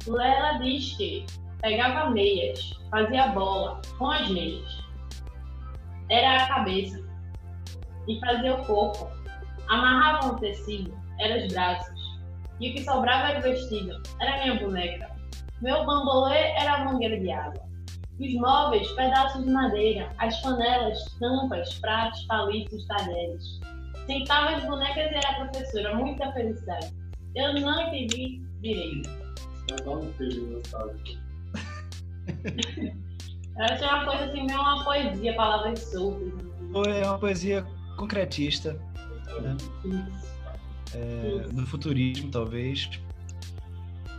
Lela diz que pegava meias, fazia bola com as meias. Era a cabeça e fazia o corpo. Amarrava um tecido, era os braços. E o que sobrava era o vestido, era minha boneca. Meu bambolê era a mangueira de água. Os móveis, pedaços de madeira, as panelas, tampas, pratos, palitos, talheres. Sentava as bonecas e era a professora, muita felicidade. Eu não entendi direito. Entendi, sabe? Eu achei uma coisa assim, meio uma poesia, palavras soltas. É uma poesia concretista. Né? É, no futurismo, talvez.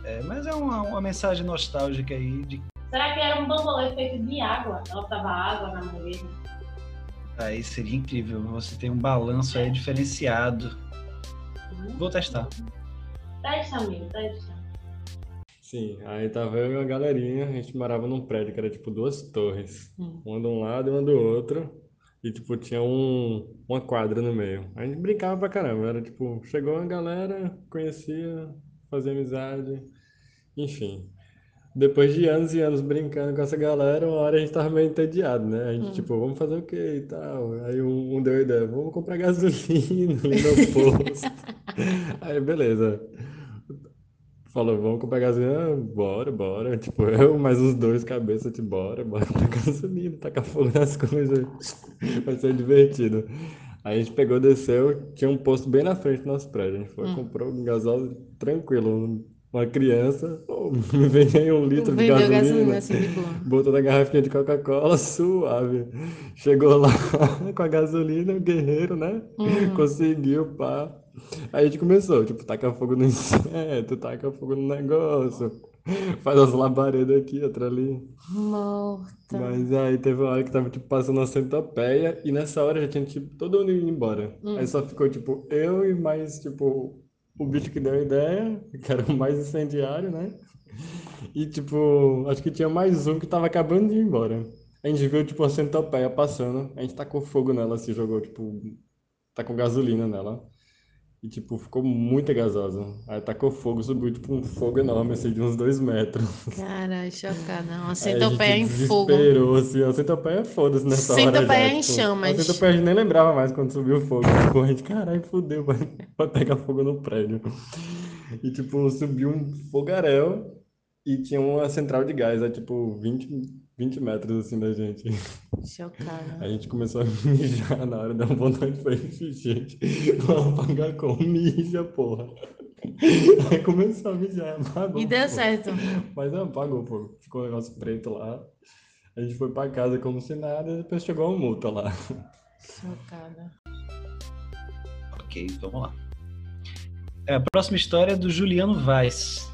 É, mas é uma, uma mensagem nostálgica aí de Será que era um bambolê feito de água? Ela tava água na mangueira. Aí seria incrível. Você tem um balanço aí diferenciado. Uhum. Vou testar. Testa, amigo, testa. Sim, aí tava eu e a galerinha, a gente morava num prédio que era tipo duas torres, Hum. uma de um lado e uma do outro, e tipo tinha um, uma quadra no meio. A gente brincava pra caramba, era tipo, chegou uma galera, conhecia, fazia amizade, enfim. Depois de anos e anos brincando com essa galera, uma hora a gente tava meio entediado, né? A gente, tipo, vamos fazer o quê e tal. Aí um, um deu a ideia, vamos comprar gasolina no posto. Aí, beleza. Falou, vamos comprar gasolina, bora, bora. Tipo, eu mais os dois cabeças, tipo, bora, bora comprar gasolina, tacar fogo nas coisas. Vai ser divertido. Aí a gente pegou, desceu, tinha um posto bem na frente do nosso prédio. A gente foi, Hum. comprou um gasóleo tranquilo. Uma criança, me vem aí um litro de Vendeu gasolina. gasolina assim de. Botou na garrafinha de Coca-Cola, suave. Chegou lá com a gasolina, o guerreiro, né? Uhum. Conseguiu, pá. Aí a gente começou, tipo, taca fogo no inseto, taca fogo no negócio. Faz as labaredas aqui, outra ali. Morta. Mas aí teve uma hora que tava, tipo, passando a centopeia e nessa hora já tinha, tipo, todo mundo indo embora. Hum. Aí só ficou, tipo, eu e mais, tipo, o bicho que deu a ideia, que era o mais incendiário, né? E, tipo, acho que tinha mais um que tava acabando de ir embora. A gente viu, tipo, uma centopeia passando. A gente tacou fogo nela, assim, jogou, tipo, tacou gasolina nela. E, tipo, ficou muito gasosa. Aí tacou fogo, subiu, tipo, um fogo enorme, assim, de uns dois metros. Caralho, chocada. Uma centopeia em fogo. desesperou, assim. A centopeia é foda-se nessa hora já. Centopeia em tipo, chamas. A centopeia a gente nem lembrava mais quando subiu o fogo. Tipo, a gente, caralho, fudeu, vai, vai pegar fogo no prédio. E, tipo, subiu um fogaréu e tinha uma central de gás, a, tipo, 20, 20 metros, assim, da gente. Chocada. A gente começou a mijar na hora, deu vontade foi gente. Vamos apagar com mija, porra. Aí começou a mijar, apagou. E deu certo. Mas não, apagou, pô. Ficou um negócio preto lá. A gente foi pra casa como se nada e depois chegou a multa lá. Chocada. Ok, vamos lá. É, a próxima história é do Juliano Vaz.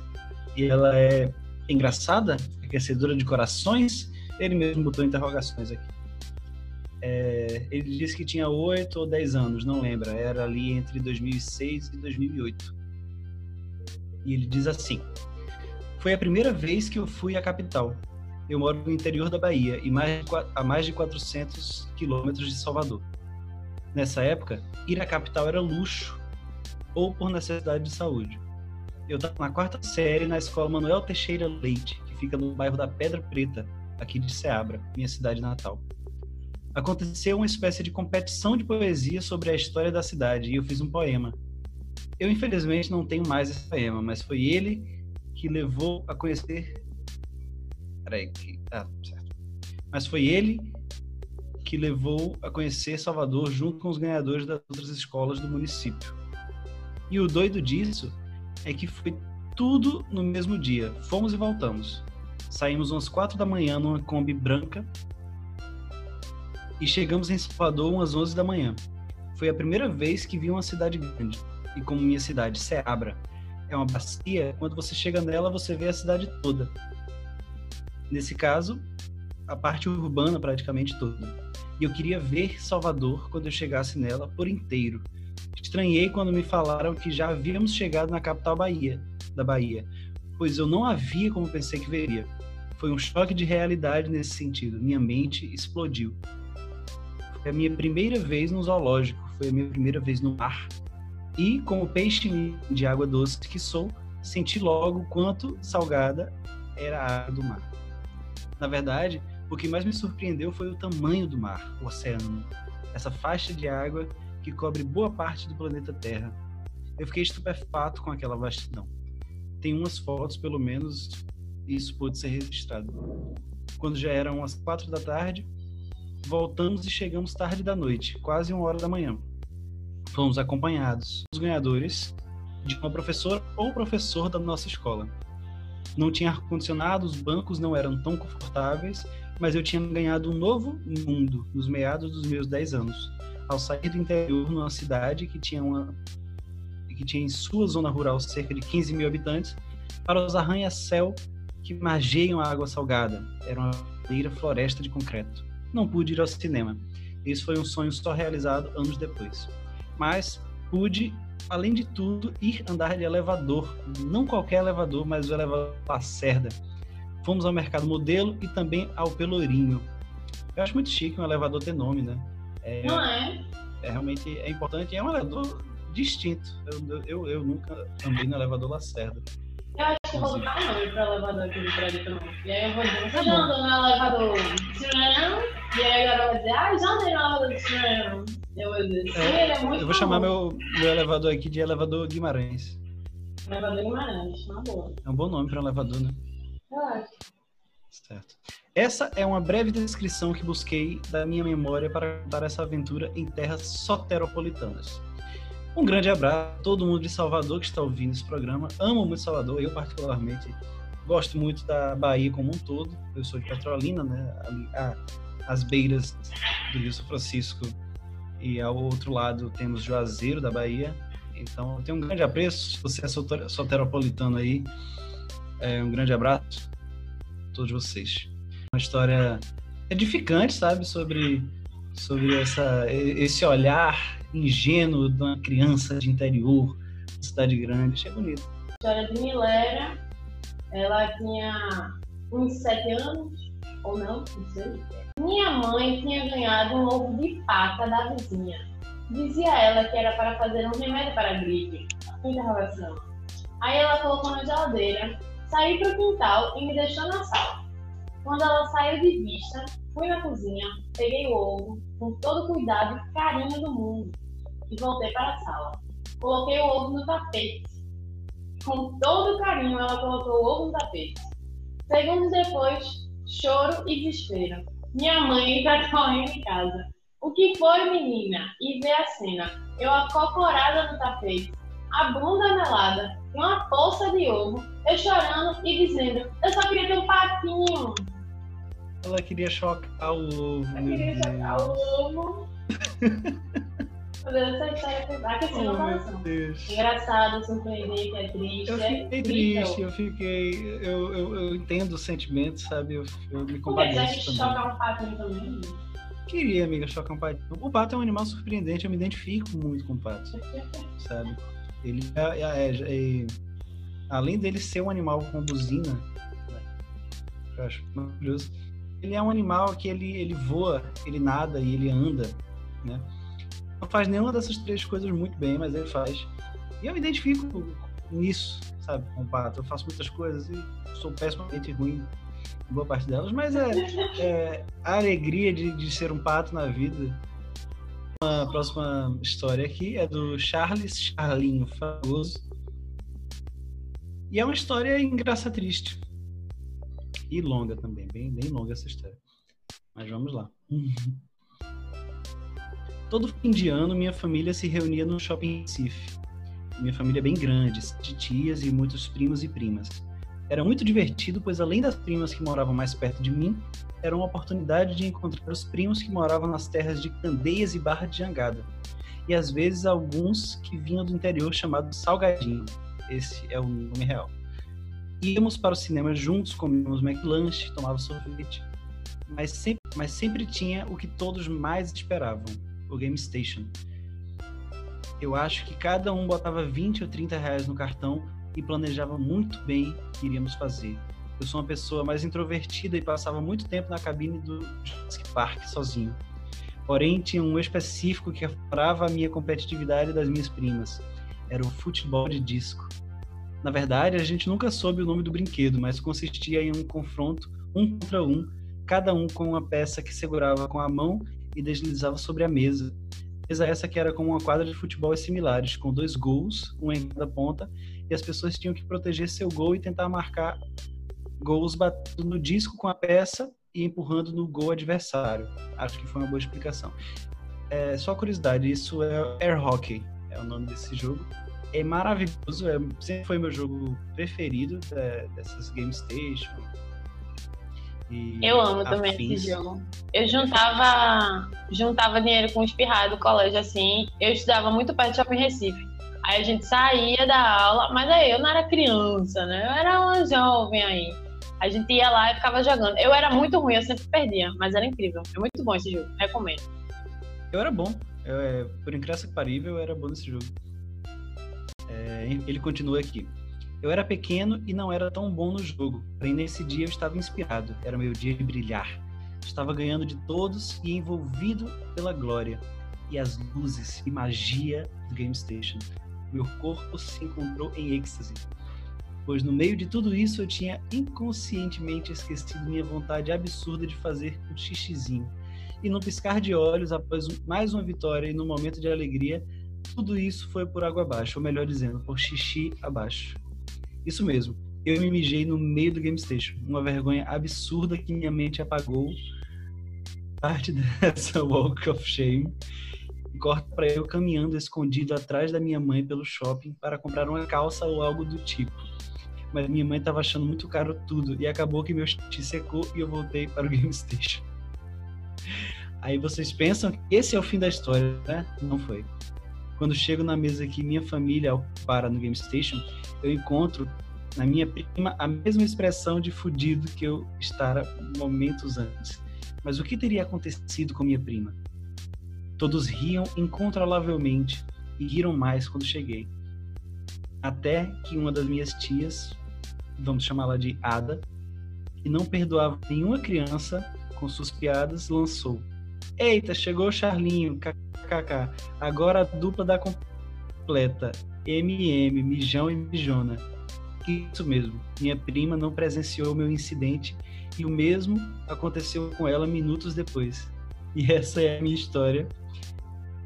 E ela é engraçada, aquecedora de corações. Ele mesmo botou interrogações aqui. É, ele disse que tinha 8 ou 10 anos, não lembra. Era ali entre 2006 e 2008. E ele diz assim: Foi a primeira vez que eu fui à capital. Eu moro no interior da Bahia e mais, a mais de 400 quilômetros de Salvador. Nessa época, ir à capital era luxo ou por necessidade de saúde. Eu estava na quarta série na escola Manuel Teixeira Leite, que fica no bairro da Pedra Preta, aqui de Ceabra, minha cidade natal. Aconteceu uma espécie de competição de poesia sobre a história da cidade e eu fiz um poema. Eu, infelizmente, não tenho mais esse poema, mas foi ele que levou a conhecer. Peraí, que. Ah, certo. Mas foi ele que levou a conhecer Salvador junto com os ganhadores das outras escolas do município. E o doido disso é que foi tudo no mesmo dia. Fomos e voltamos. Saímos umas quatro da manhã numa Kombi branca e chegamos em Salvador umas 11 da manhã. Foi a primeira vez que vi uma cidade grande. E como minha cidade, Ceabra, é uma bacia, quando você chega nela, você vê a cidade toda. Nesse caso, a parte urbana praticamente toda. E eu queria ver Salvador quando eu chegasse nela por inteiro. Estranhei quando me falaram que já havíamos chegado na capital Bahia, da Bahia, pois eu não a via como pensei que veria. Foi um choque de realidade nesse sentido. Minha mente explodiu. Foi a minha primeira vez no zoológico, foi a minha primeira vez no mar. E, como peixe de água doce que sou, senti logo quanto salgada era a água do mar. Na verdade, o que mais me surpreendeu foi o tamanho do mar, o oceano, essa faixa de água que cobre boa parte do planeta Terra. Eu fiquei estupefato com aquela vastidão. Tem umas fotos, pelo menos, isso pôde ser registrado. Quando já eram as quatro da tarde, voltamos e chegamos tarde da noite, quase uma hora da manhã. Fomos acompanhados, os ganhadores, de uma professora ou professor da nossa escola. Não tinha ar-condicionado, os bancos não eram tão confortáveis, mas eu tinha ganhado um novo mundo nos meados dos meus 10 anos, ao sair do interior numa cidade que tinha uma que tinha em sua zona rural cerca de 15 mil habitantes, para os arranha-céu que margeiam a água salgada. Era uma verdadeira floresta de concreto. Não pude ir ao cinema. Esse foi um sonho só realizado anos depois. Mas pude, além de tudo, ir andar de elevador. Não qualquer elevador, mas o elevador Lacerda. Fomos ao Mercado Modelo e também ao Pelourinho. Eu acho muito chique um elevador ter nome, né? É, Não é? é realmente é importante. É um elevador distinto. Eu, eu, eu nunca andei no elevador Lacerda. Que eu vou botar nome pro elevador aqui do prédio também. E aí eu vou dizer, Tá você já bom. andou no elevador Tirão? E aí a galera vai dizer, ah, já andei no elevador Tirão. Eu vou dizer, sim, É, ele é muito Eu vou chamar meu, meu elevador aqui de elevador Guimarães. Elevador Guimarães, na boa. É um bom nome para um elevador, né? Eu acho. Certo. Essa é uma breve descrição que busquei da minha memória para contar essa aventura em terras soteropolitanas. Um grande abraço a todo mundo de Salvador que está ouvindo esse programa. Amo muito Salvador, eu particularmente gosto muito da Bahia como um todo. Eu sou de Petrolina, né? Ali, a- às beiras do Rio São Francisco e ao outro lado temos Juazeiro da Bahia. Então eu tenho um grande apreço. Se você é soter- soteropolitano aí, é, um grande abraço a todos vocês. Uma história edificante, sabe, sobre sobre essa esse olhar ingênuo de uma criança de interior, de cidade grande. Achei bonito. história de Milera. Ela tinha uns sete anos, ou não, não sei. Minha mãe tinha ganhado um ovo de paca da vizinha. Dizia ela que era para fazer um remédio para a gripe. Interrogação. Aí ela colocou na geladeira, saí para o quintal e me deixou na sala. Quando ela saiu de vista, fui na cozinha, peguei o ovo, com todo o cuidado e carinho do mundo, e voltei para a sala. Coloquei o ovo no tapete. Com todo carinho, ela colocou o ovo no tapete. Segundos depois, choro e desespero. Minha mãe está correndo em casa. O que foi, menina? E vê a cena. Eu acocorada no tapete, a bunda melada, uma poça de ovo, eu chorando e dizendo: Eu só queria ter um patinho. Ela queria chocar o ovo. Eu queria chocar o ovo. Oh. Deus. Engraçado, surpreendente, é triste. Eu é fiquei incrível. triste, eu fiquei. Eu, eu, eu entendo o sentimento, sabe? Eu, eu me que você compadeço também. chocar um patinho também? Queria, amiga, chocar um pato. O pato é um animal surpreendente, eu me identifico muito com o pato, sabe? Ele é, é- é- é- além dele ser um animal com buzina, né, que eu acho maravilhoso, ele é um animal que ele, ele voa, ele nada e ele anda, né? Não faz nenhuma dessas três coisas muito bem, mas ele faz. E eu me identifico nisso, sabe, com o pato. Eu faço muitas coisas e sou pessimamente ruim em boa parte delas, mas é, é a alegria de, de ser um pato na vida. A próxima história aqui é do Charles Charlinho Fragoso. E é uma história engraça triste. E longa também, bem, bem longa essa história. Mas vamos lá. Todo fim de ano, minha família se reunia no shopping Recife. Minha família é bem grande, de tias e muitos primos e primas. Era muito divertido, pois além das primas que moravam mais perto de mim, era uma oportunidade de encontrar os primos que moravam nas terras de Candeias e Barra de Jangada. E às vezes alguns que vinham do interior chamado Salgadinho. Esse é o nome real. Íamos para o cinema juntos, comíamos McLanche, tomávamos sorvete. Mas sempre, mas sempre tinha o que todos mais esperavam, o Game Station. Eu acho que cada um botava 20 ou 30 reais no cartão e planejava muito bem o que iríamos fazer. Eu sou uma pessoa mais introvertida e passava muito tempo na cabine do Jurassic Park sozinho. Porém, tinha um específico que aflorava a minha competitividade das minhas primas. Era o futebol de disco. Na verdade, a gente nunca soube o nome do brinquedo, mas consistia em um confronto um contra um, cada um com uma peça que segurava com a mão e deslizava sobre a mesa. Mesa essa que era como uma quadra de futebol similares, com dois gols, um em cada ponta, e as pessoas tinham que proteger seu gol e tentar marcar gols batendo no disco com a peça e empurrando no gol adversário. Acho que foi uma boa explicação. É, só curiosidade, isso é Air Hockey, é o nome desse jogo. É maravilhoso, é, sempre foi meu jogo preferido dessas Game Station. Eu amo também afins. esse jogo. Eu juntava, juntava dinheiro com o espirrado do colégio, assim. Eu estudava muito perto do Shopping Recife. Aí a gente saía da aula, mas aí eu não era criança, né? Eu era uma jovem aí. A gente ia lá e ficava jogando. Eu era muito ruim, eu sempre perdia, mas era incrível. É muito bom esse jogo, recomendo. Eu era bom. Eu, é, por incrível que parível, eu era bom nesse jogo. É, ele continua aqui. Eu era pequeno e não era tão bom no jogo, porém nesse dia eu estava inspirado. Era meu dia de brilhar. Estava ganhando de todos e envolvido pela glória e as luzes e magia do Game Station. Meu corpo se encontrou em êxtase, pois no meio de tudo isso eu tinha inconscientemente esquecido minha vontade absurda de fazer um xixizinho. E no piscar de olhos, após mais uma vitória e no momento de alegria, tudo isso foi por água abaixo, ou melhor dizendo, por xixi abaixo. Isso mesmo, eu me mijei no meio do Game Station. Uma vergonha absurda que minha mente apagou parte dessa walk of shame. Corta para eu caminhando escondido atrás da minha mãe pelo shopping para comprar uma calça ou algo do tipo. Mas minha mãe estava achando muito caro tudo e acabou que meu xixi secou e eu voltei para o Game Station. Aí vocês pensam que esse é o fim da história, né? Não foi. Quando chego na mesa que minha família para no Game Station, eu encontro na minha prima a mesma expressão de fudido que eu estara momentos antes. Mas o que teria acontecido com minha prima? Todos riam incontrolavelmente e riram mais quando cheguei. Até que uma das minhas tias, vamos chamá-la de Ada, que não perdoava nenhuma criança, com suas piadas, lançou. Eita, chegou o Charlinho, kkk. Agora a dupla da completa. MM, Mijão e Mijona. Isso mesmo, minha prima não presenciou meu incidente e o mesmo aconteceu com ela minutos depois. E essa é a minha história.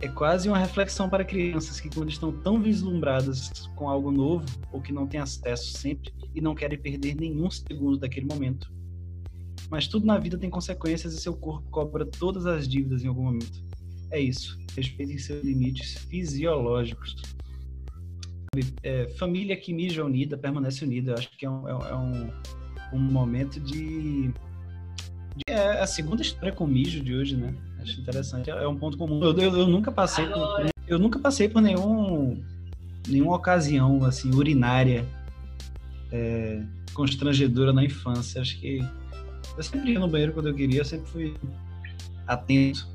É quase uma reflexão para crianças que, quando estão tão vislumbradas com algo novo ou que não têm acesso sempre e não querem perder nenhum segundo daquele momento. Mas tudo na vida tem consequências e seu corpo cobra todas as dívidas em algum momento. É isso. Respeitem seus limites fisiológicos. É, família que mija unida permanece unida. Eu acho que é um, é um, um momento de, de, É a segunda história com mijo de hoje, né? Acho interessante. É um ponto comum. Eu, eu, eu nunca passei por, eu nunca passei por nenhum nenhuma ocasião assim urinária é, constrangedora na infância. Acho que eu sempre ia no banheiro quando eu queria. Eu sempre fui atento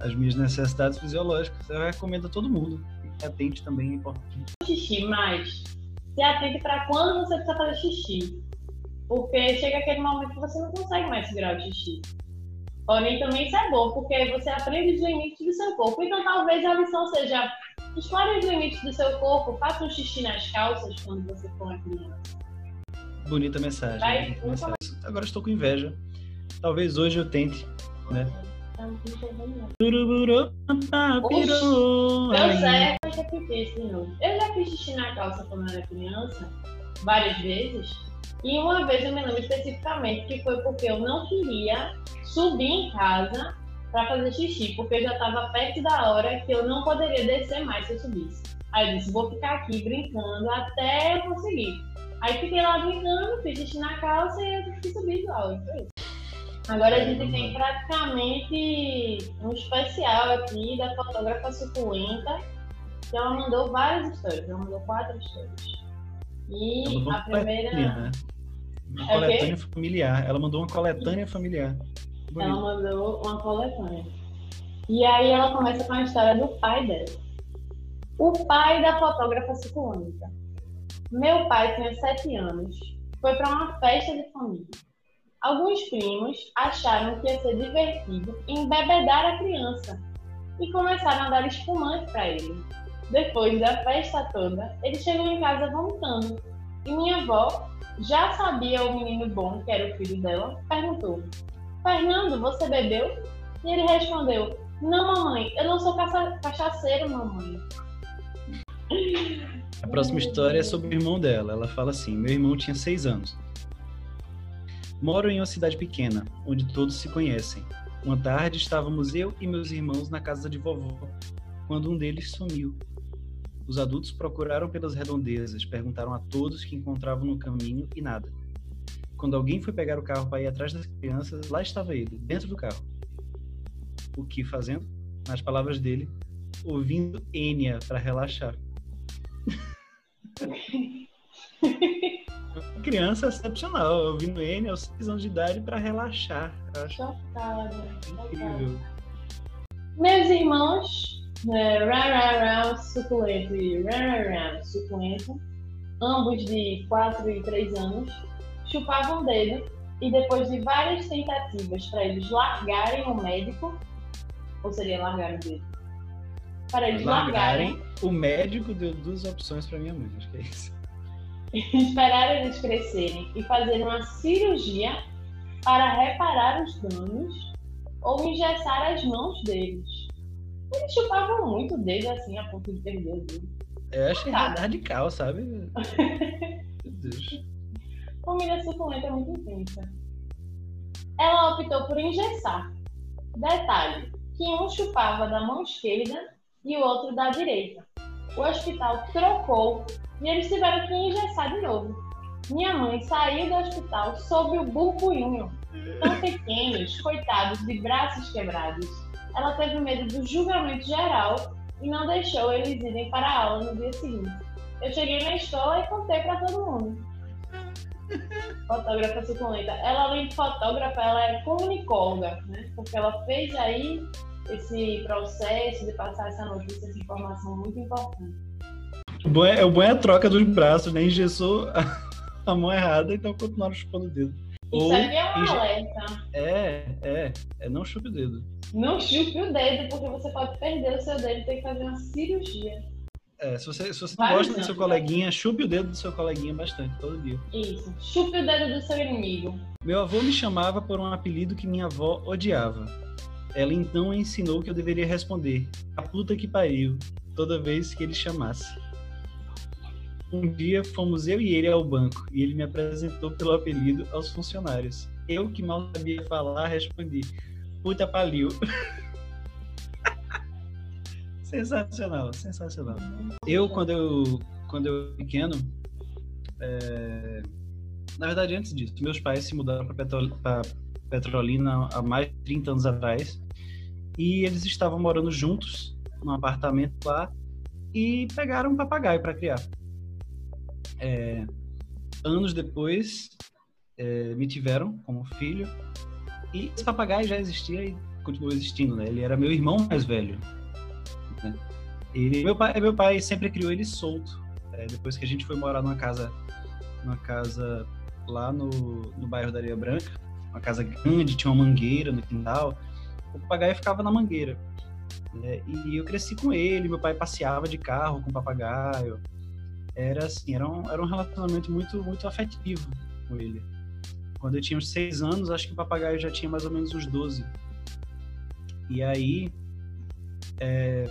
às minhas necessidades fisiológicas. Eu recomendo a todo mundo. Fique atente também é importante. Xixi, mas se atente para quando você precisa fazer xixi. Porque chega aquele momento que você não consegue mais segurar o xixi. Porém, também isso é bom, porque você aprende os limites do seu corpo. Então, talvez a lição seja: explore os limites do seu corpo, faça um xixi nas calças quando você for uma criança. Bonita mensagem. Vai, bonita mensagem. Agora estou com inveja. Talvez hoje eu tente, né? Deu certo, mas repetir isso de novo. Eu já fiz xixi na calça quando eu era criança, várias vezes. E uma vez eu me lembro especificamente que foi porque eu não queria subir em casa para fazer xixi, porque já estava perto da hora que eu não poderia descer mais se eu subisse. Aí eu disse, vou ficar aqui brincando até eu conseguir. Aí fiquei lá brincando, fiz xixi na calça e eu que subir igual. Agora a gente tem praticamente um especial aqui da fotógrafa suculenta, que ela mandou várias histórias, ela mandou quatro histórias. E a primeira. Né? Uma é coletânea familiar. Ela mandou uma coletânea familiar. Bonito. Ela mandou uma coletânea. E aí ela começa com a história do pai dela. O pai da fotógrafa suculenta. Meu pai tinha sete anos. Foi para uma festa de família. Alguns primos acharam que ia ser divertido embebedar a criança e começaram a dar espumante para ele. Depois da festa toda, ele chegou em casa vomitando. E minha avó, já sabia o menino bom, que era o filho dela, perguntou: Fernando, você bebeu? E ele respondeu: Não, mamãe, eu não sou cachaceiro, mamãe. A próxima história é sobre o irmão dela. Ela fala assim: Meu irmão tinha seis anos. Moro em uma cidade pequena, onde todos se conhecem. Uma tarde estávamos eu e meus irmãos na casa de vovó, quando um deles sumiu. Os adultos procuraram pelas redondezas, perguntaram a todos que encontravam no caminho e nada. Quando alguém foi pegar o carro para ir atrás das crianças, lá estava ele, dentro do carro. O que fazendo? Nas palavras dele, ouvindo Enya para relaxar. Uma criança excepcional, ouvindo N aos 6 anos de idade para relaxar. Eu Chocada, incrível. Meus irmãos, né, Rararau suculento e Rararau suculento, ambos de 4 e 3 anos, chupavam o dedo e depois de várias tentativas para eles largarem o médico, ou seria largar o dedo? Para eles largarem, Largarem, o médico deu duas opções para minha mãe, acho que é isso. esperar eles crescerem e fazer uma cirurgia para reparar os danos ou engessar as mãos deles. Eles chupavam muito o dedo assim, a ponto de perder o dedo. Eu achei Tá. radical, sabe? Meu Deus. Comida suculenta é muito intensa. Ela optou por engessar. Detalhe, que um chupava da mão esquerda e o outro da direita. O hospital trocou e eles tiveram que engessar de novo. Minha mãe saiu do hospital sob o burburinho. Tão pequenos, coitados, de braços quebrados. Ela teve medo do julgamento geral e não deixou eles irem para a aula no dia seguinte. Eu cheguei na escola e contei para todo mundo. Fotógrafa suculenta. Ela, além de fotógrafa, ela é comunicóloga, né? Porque ela fez aí esse processo de passar essa notícia, essa informação muito importante. O bom é, o bom é a troca dos braços, né? Engessou a, a mão errada, então continuaram chupando o dedo. Isso Ou aqui é um inje- alerta. É, é, é não chupe o dedo. Não chupe o dedo, porque você pode perder o seu dedo e ter que fazer uma cirurgia. É, se você, se você gosta do seu anos, coleguinha, chupe o dedo do seu coleguinha bastante, todo dia. Isso. Chupe o dedo do seu inimigo. Meu avô me chamava por um apelido que minha avó odiava. Ela então ensinou que eu deveria responder: a puta que pariu, toda vez que ele chamasse. Um dia fomos eu e ele ao banco e ele me apresentou pelo apelido aos funcionários. Eu, que mal sabia falar, respondi: puta pariu. sensacional, sensacional. Eu, quando eu, quando eu era pequeno, é, na verdade, antes disso, meus pais se mudaram para Petrolina há mais de 30 anos atrás e eles estavam morando juntos num apartamento lá e pegaram um papagaio para criar. É, anos depois, é, me tiveram como filho e esse papagaio já existia e continuou existindo, né? Ele era meu irmão mais velho. né? Ele, meu pai, meu pai sempre criou ele solto. É, depois que a gente foi morar numa casa, numa casa lá no, no bairro da Areia Branca, uma casa grande, tinha uma mangueira no quintal. O papagaio ficava na mangueira. né? E eu cresci com ele, meu pai passeava de carro com o papagaio. Era assim, era um, era um relacionamento muito, muito afetivo com ele. Quando eu tinha uns seis anos, acho que o papagaio já tinha mais ou menos uns 12. E aí, é,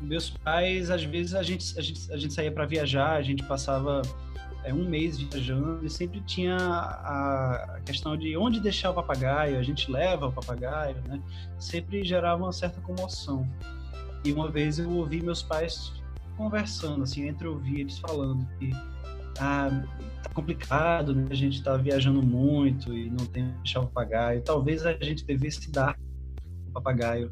meus pais, às vezes, a gente, a gente, a gente saía para viajar, a gente passava é, um mês viajando e sempre tinha a, a questão de onde deixar o papagaio, a gente leva o papagaio, né? Sempre gerava uma certa comoção. E uma vez eu ouvi meus pais conversando, assim, entre ouvir eles falando que ah, tá complicado, né? A gente tá viajando muito e não tem onde deixar o papagaio. Talvez a gente devesse dar o papagaio,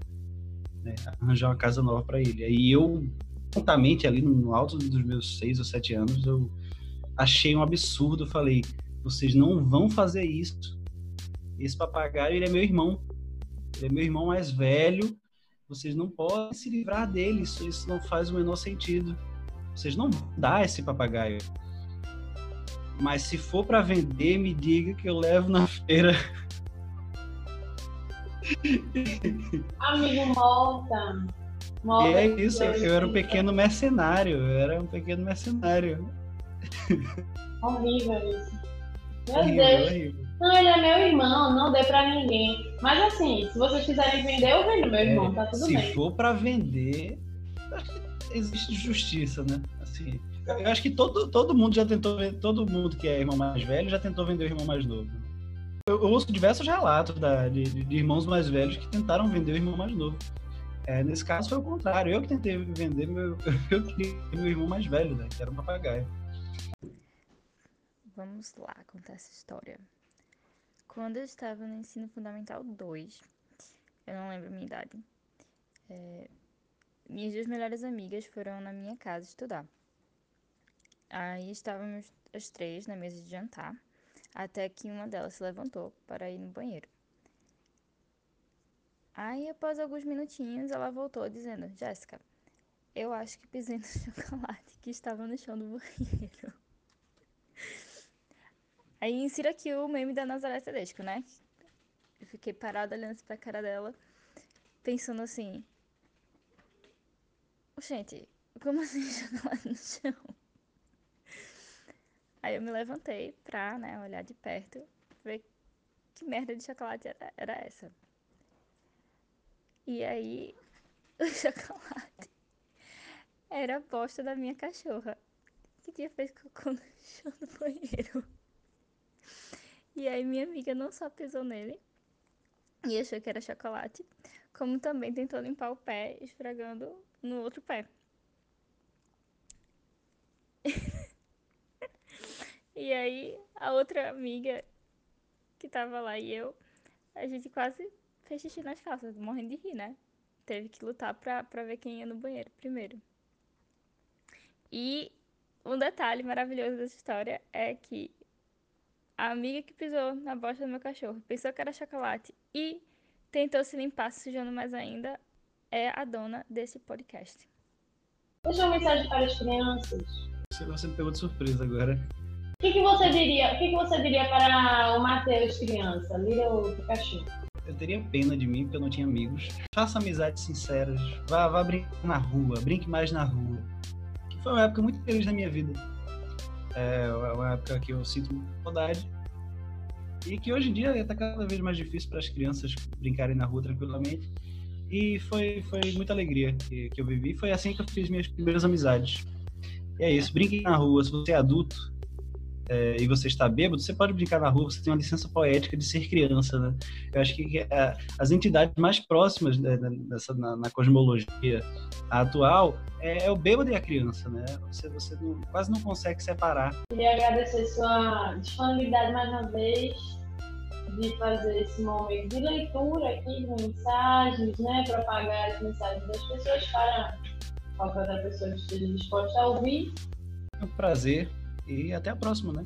né? arranjar uma casa nova para ele. Aí eu, prontamente, ali no alto dos meus seis ou sete anos, eu achei um absurdo. Falei, vocês não vão fazer isso. Esse papagaio, ele é meu irmão. Ele é meu irmão mais velho. Vocês não podem se livrar dele. Isso, isso não faz o menor sentido. Vocês não vão dar esse papagaio. Mas se for para vender, me diga que eu levo na feira. Amigo, morta. Morta. E é isso, eu era um pequeno mercenário. Eu era um pequeno mercenário. Horrível isso. Meu Horrível, Deus. horrível. Não, ele é meu irmão, não dê pra ninguém. Mas assim, se vocês quiserem vender, eu vendo meu irmão, É, tá tudo se bem. for para vender, acho que existe justiça, né? Assim, eu acho que todo, todo mundo já tentou, todo mundo que é irmão mais velho já tentou vender o irmão mais novo. Eu, eu ouço diversos relatos da- de, de- de irmãos mais velhos que tentaram vender o irmão mais novo. É, nesse caso foi o contrário, eu que tentei vender meu, eu queria meu irmão mais velho, né? Que era um papagaio. Vamos lá contar essa história. Quando eu estava no ensino fundamental 2, eu não lembro a minha idade, é, minhas duas melhores amigas foram na minha casa estudar. Aí estávamos as três na mesa de jantar, até que uma delas se levantou para ir no banheiro. Aí, após alguns minutinhos, ela voltou dizendo: Jéssica, eu acho que pisei no chocolate que estava no chão do banheiro. Aí insira aqui o meme da Nazaré Tedesco, né? Eu fiquei parada olhando pra cara dela, pensando assim. Gente, como assim chocolate no chão? Aí eu me levantei pra, né, olhar de perto, ver que merda de chocolate era, era essa. E aí, o chocolate era a bosta da minha cachorra, que tinha feito cocô no chão do banheiro. E aí minha amiga não só pisou nele e achou que era chocolate, como também tentou limpar o pé esfregando no outro pé. e aí a outra amiga que tava lá e eu, a gente quase fez xixi nas calças, morrendo de rir, né? Teve que lutar pra, pra ver quem ia no banheiro primeiro. E um detalhe maravilhoso dessa história é que a amiga que pisou na bosta do meu cachorro pensou que era chocolate e tentou se limpar, se sujando mais ainda, é a dona desse podcast. Deixa uma mensagem para as crianças. Você, você me pegou de surpresa agora. O que, que você diria? O que, que você diria para o Matheus criança? Lira o Pikachu. Eu teria pena de mim porque eu não tinha amigos. Faça amizades sinceras. Vá, vá brincar na rua. Brinque mais na rua. Que foi uma época muito feliz na minha vida. É uma época que eu sinto muita saudade. E que hoje em dia está cada vez mais difícil para as crianças brincarem na rua tranquilamente. E foi, foi muita alegria que, que eu vivi. Foi assim que eu fiz minhas primeiras amizades. E é isso. Brinque na rua. Se você é adulto, é, e você está bêbado, você pode brincar na rua, você tem uma licença poética de ser criança, né? Eu acho que é, as entidades mais próximas né, nessa, na, na, cosmologia atual é, é, o bêbado e a criança, né? Você, você não, quase não consegue separar. Queria agradecer sua disponibilidade mais uma vez de fazer esse momento de leitura aqui de mensagens, né? Propagar as mensagens das pessoas para qualquer outra pessoa que esteja disposta a ouvir. É um prazer e até a próxima, né?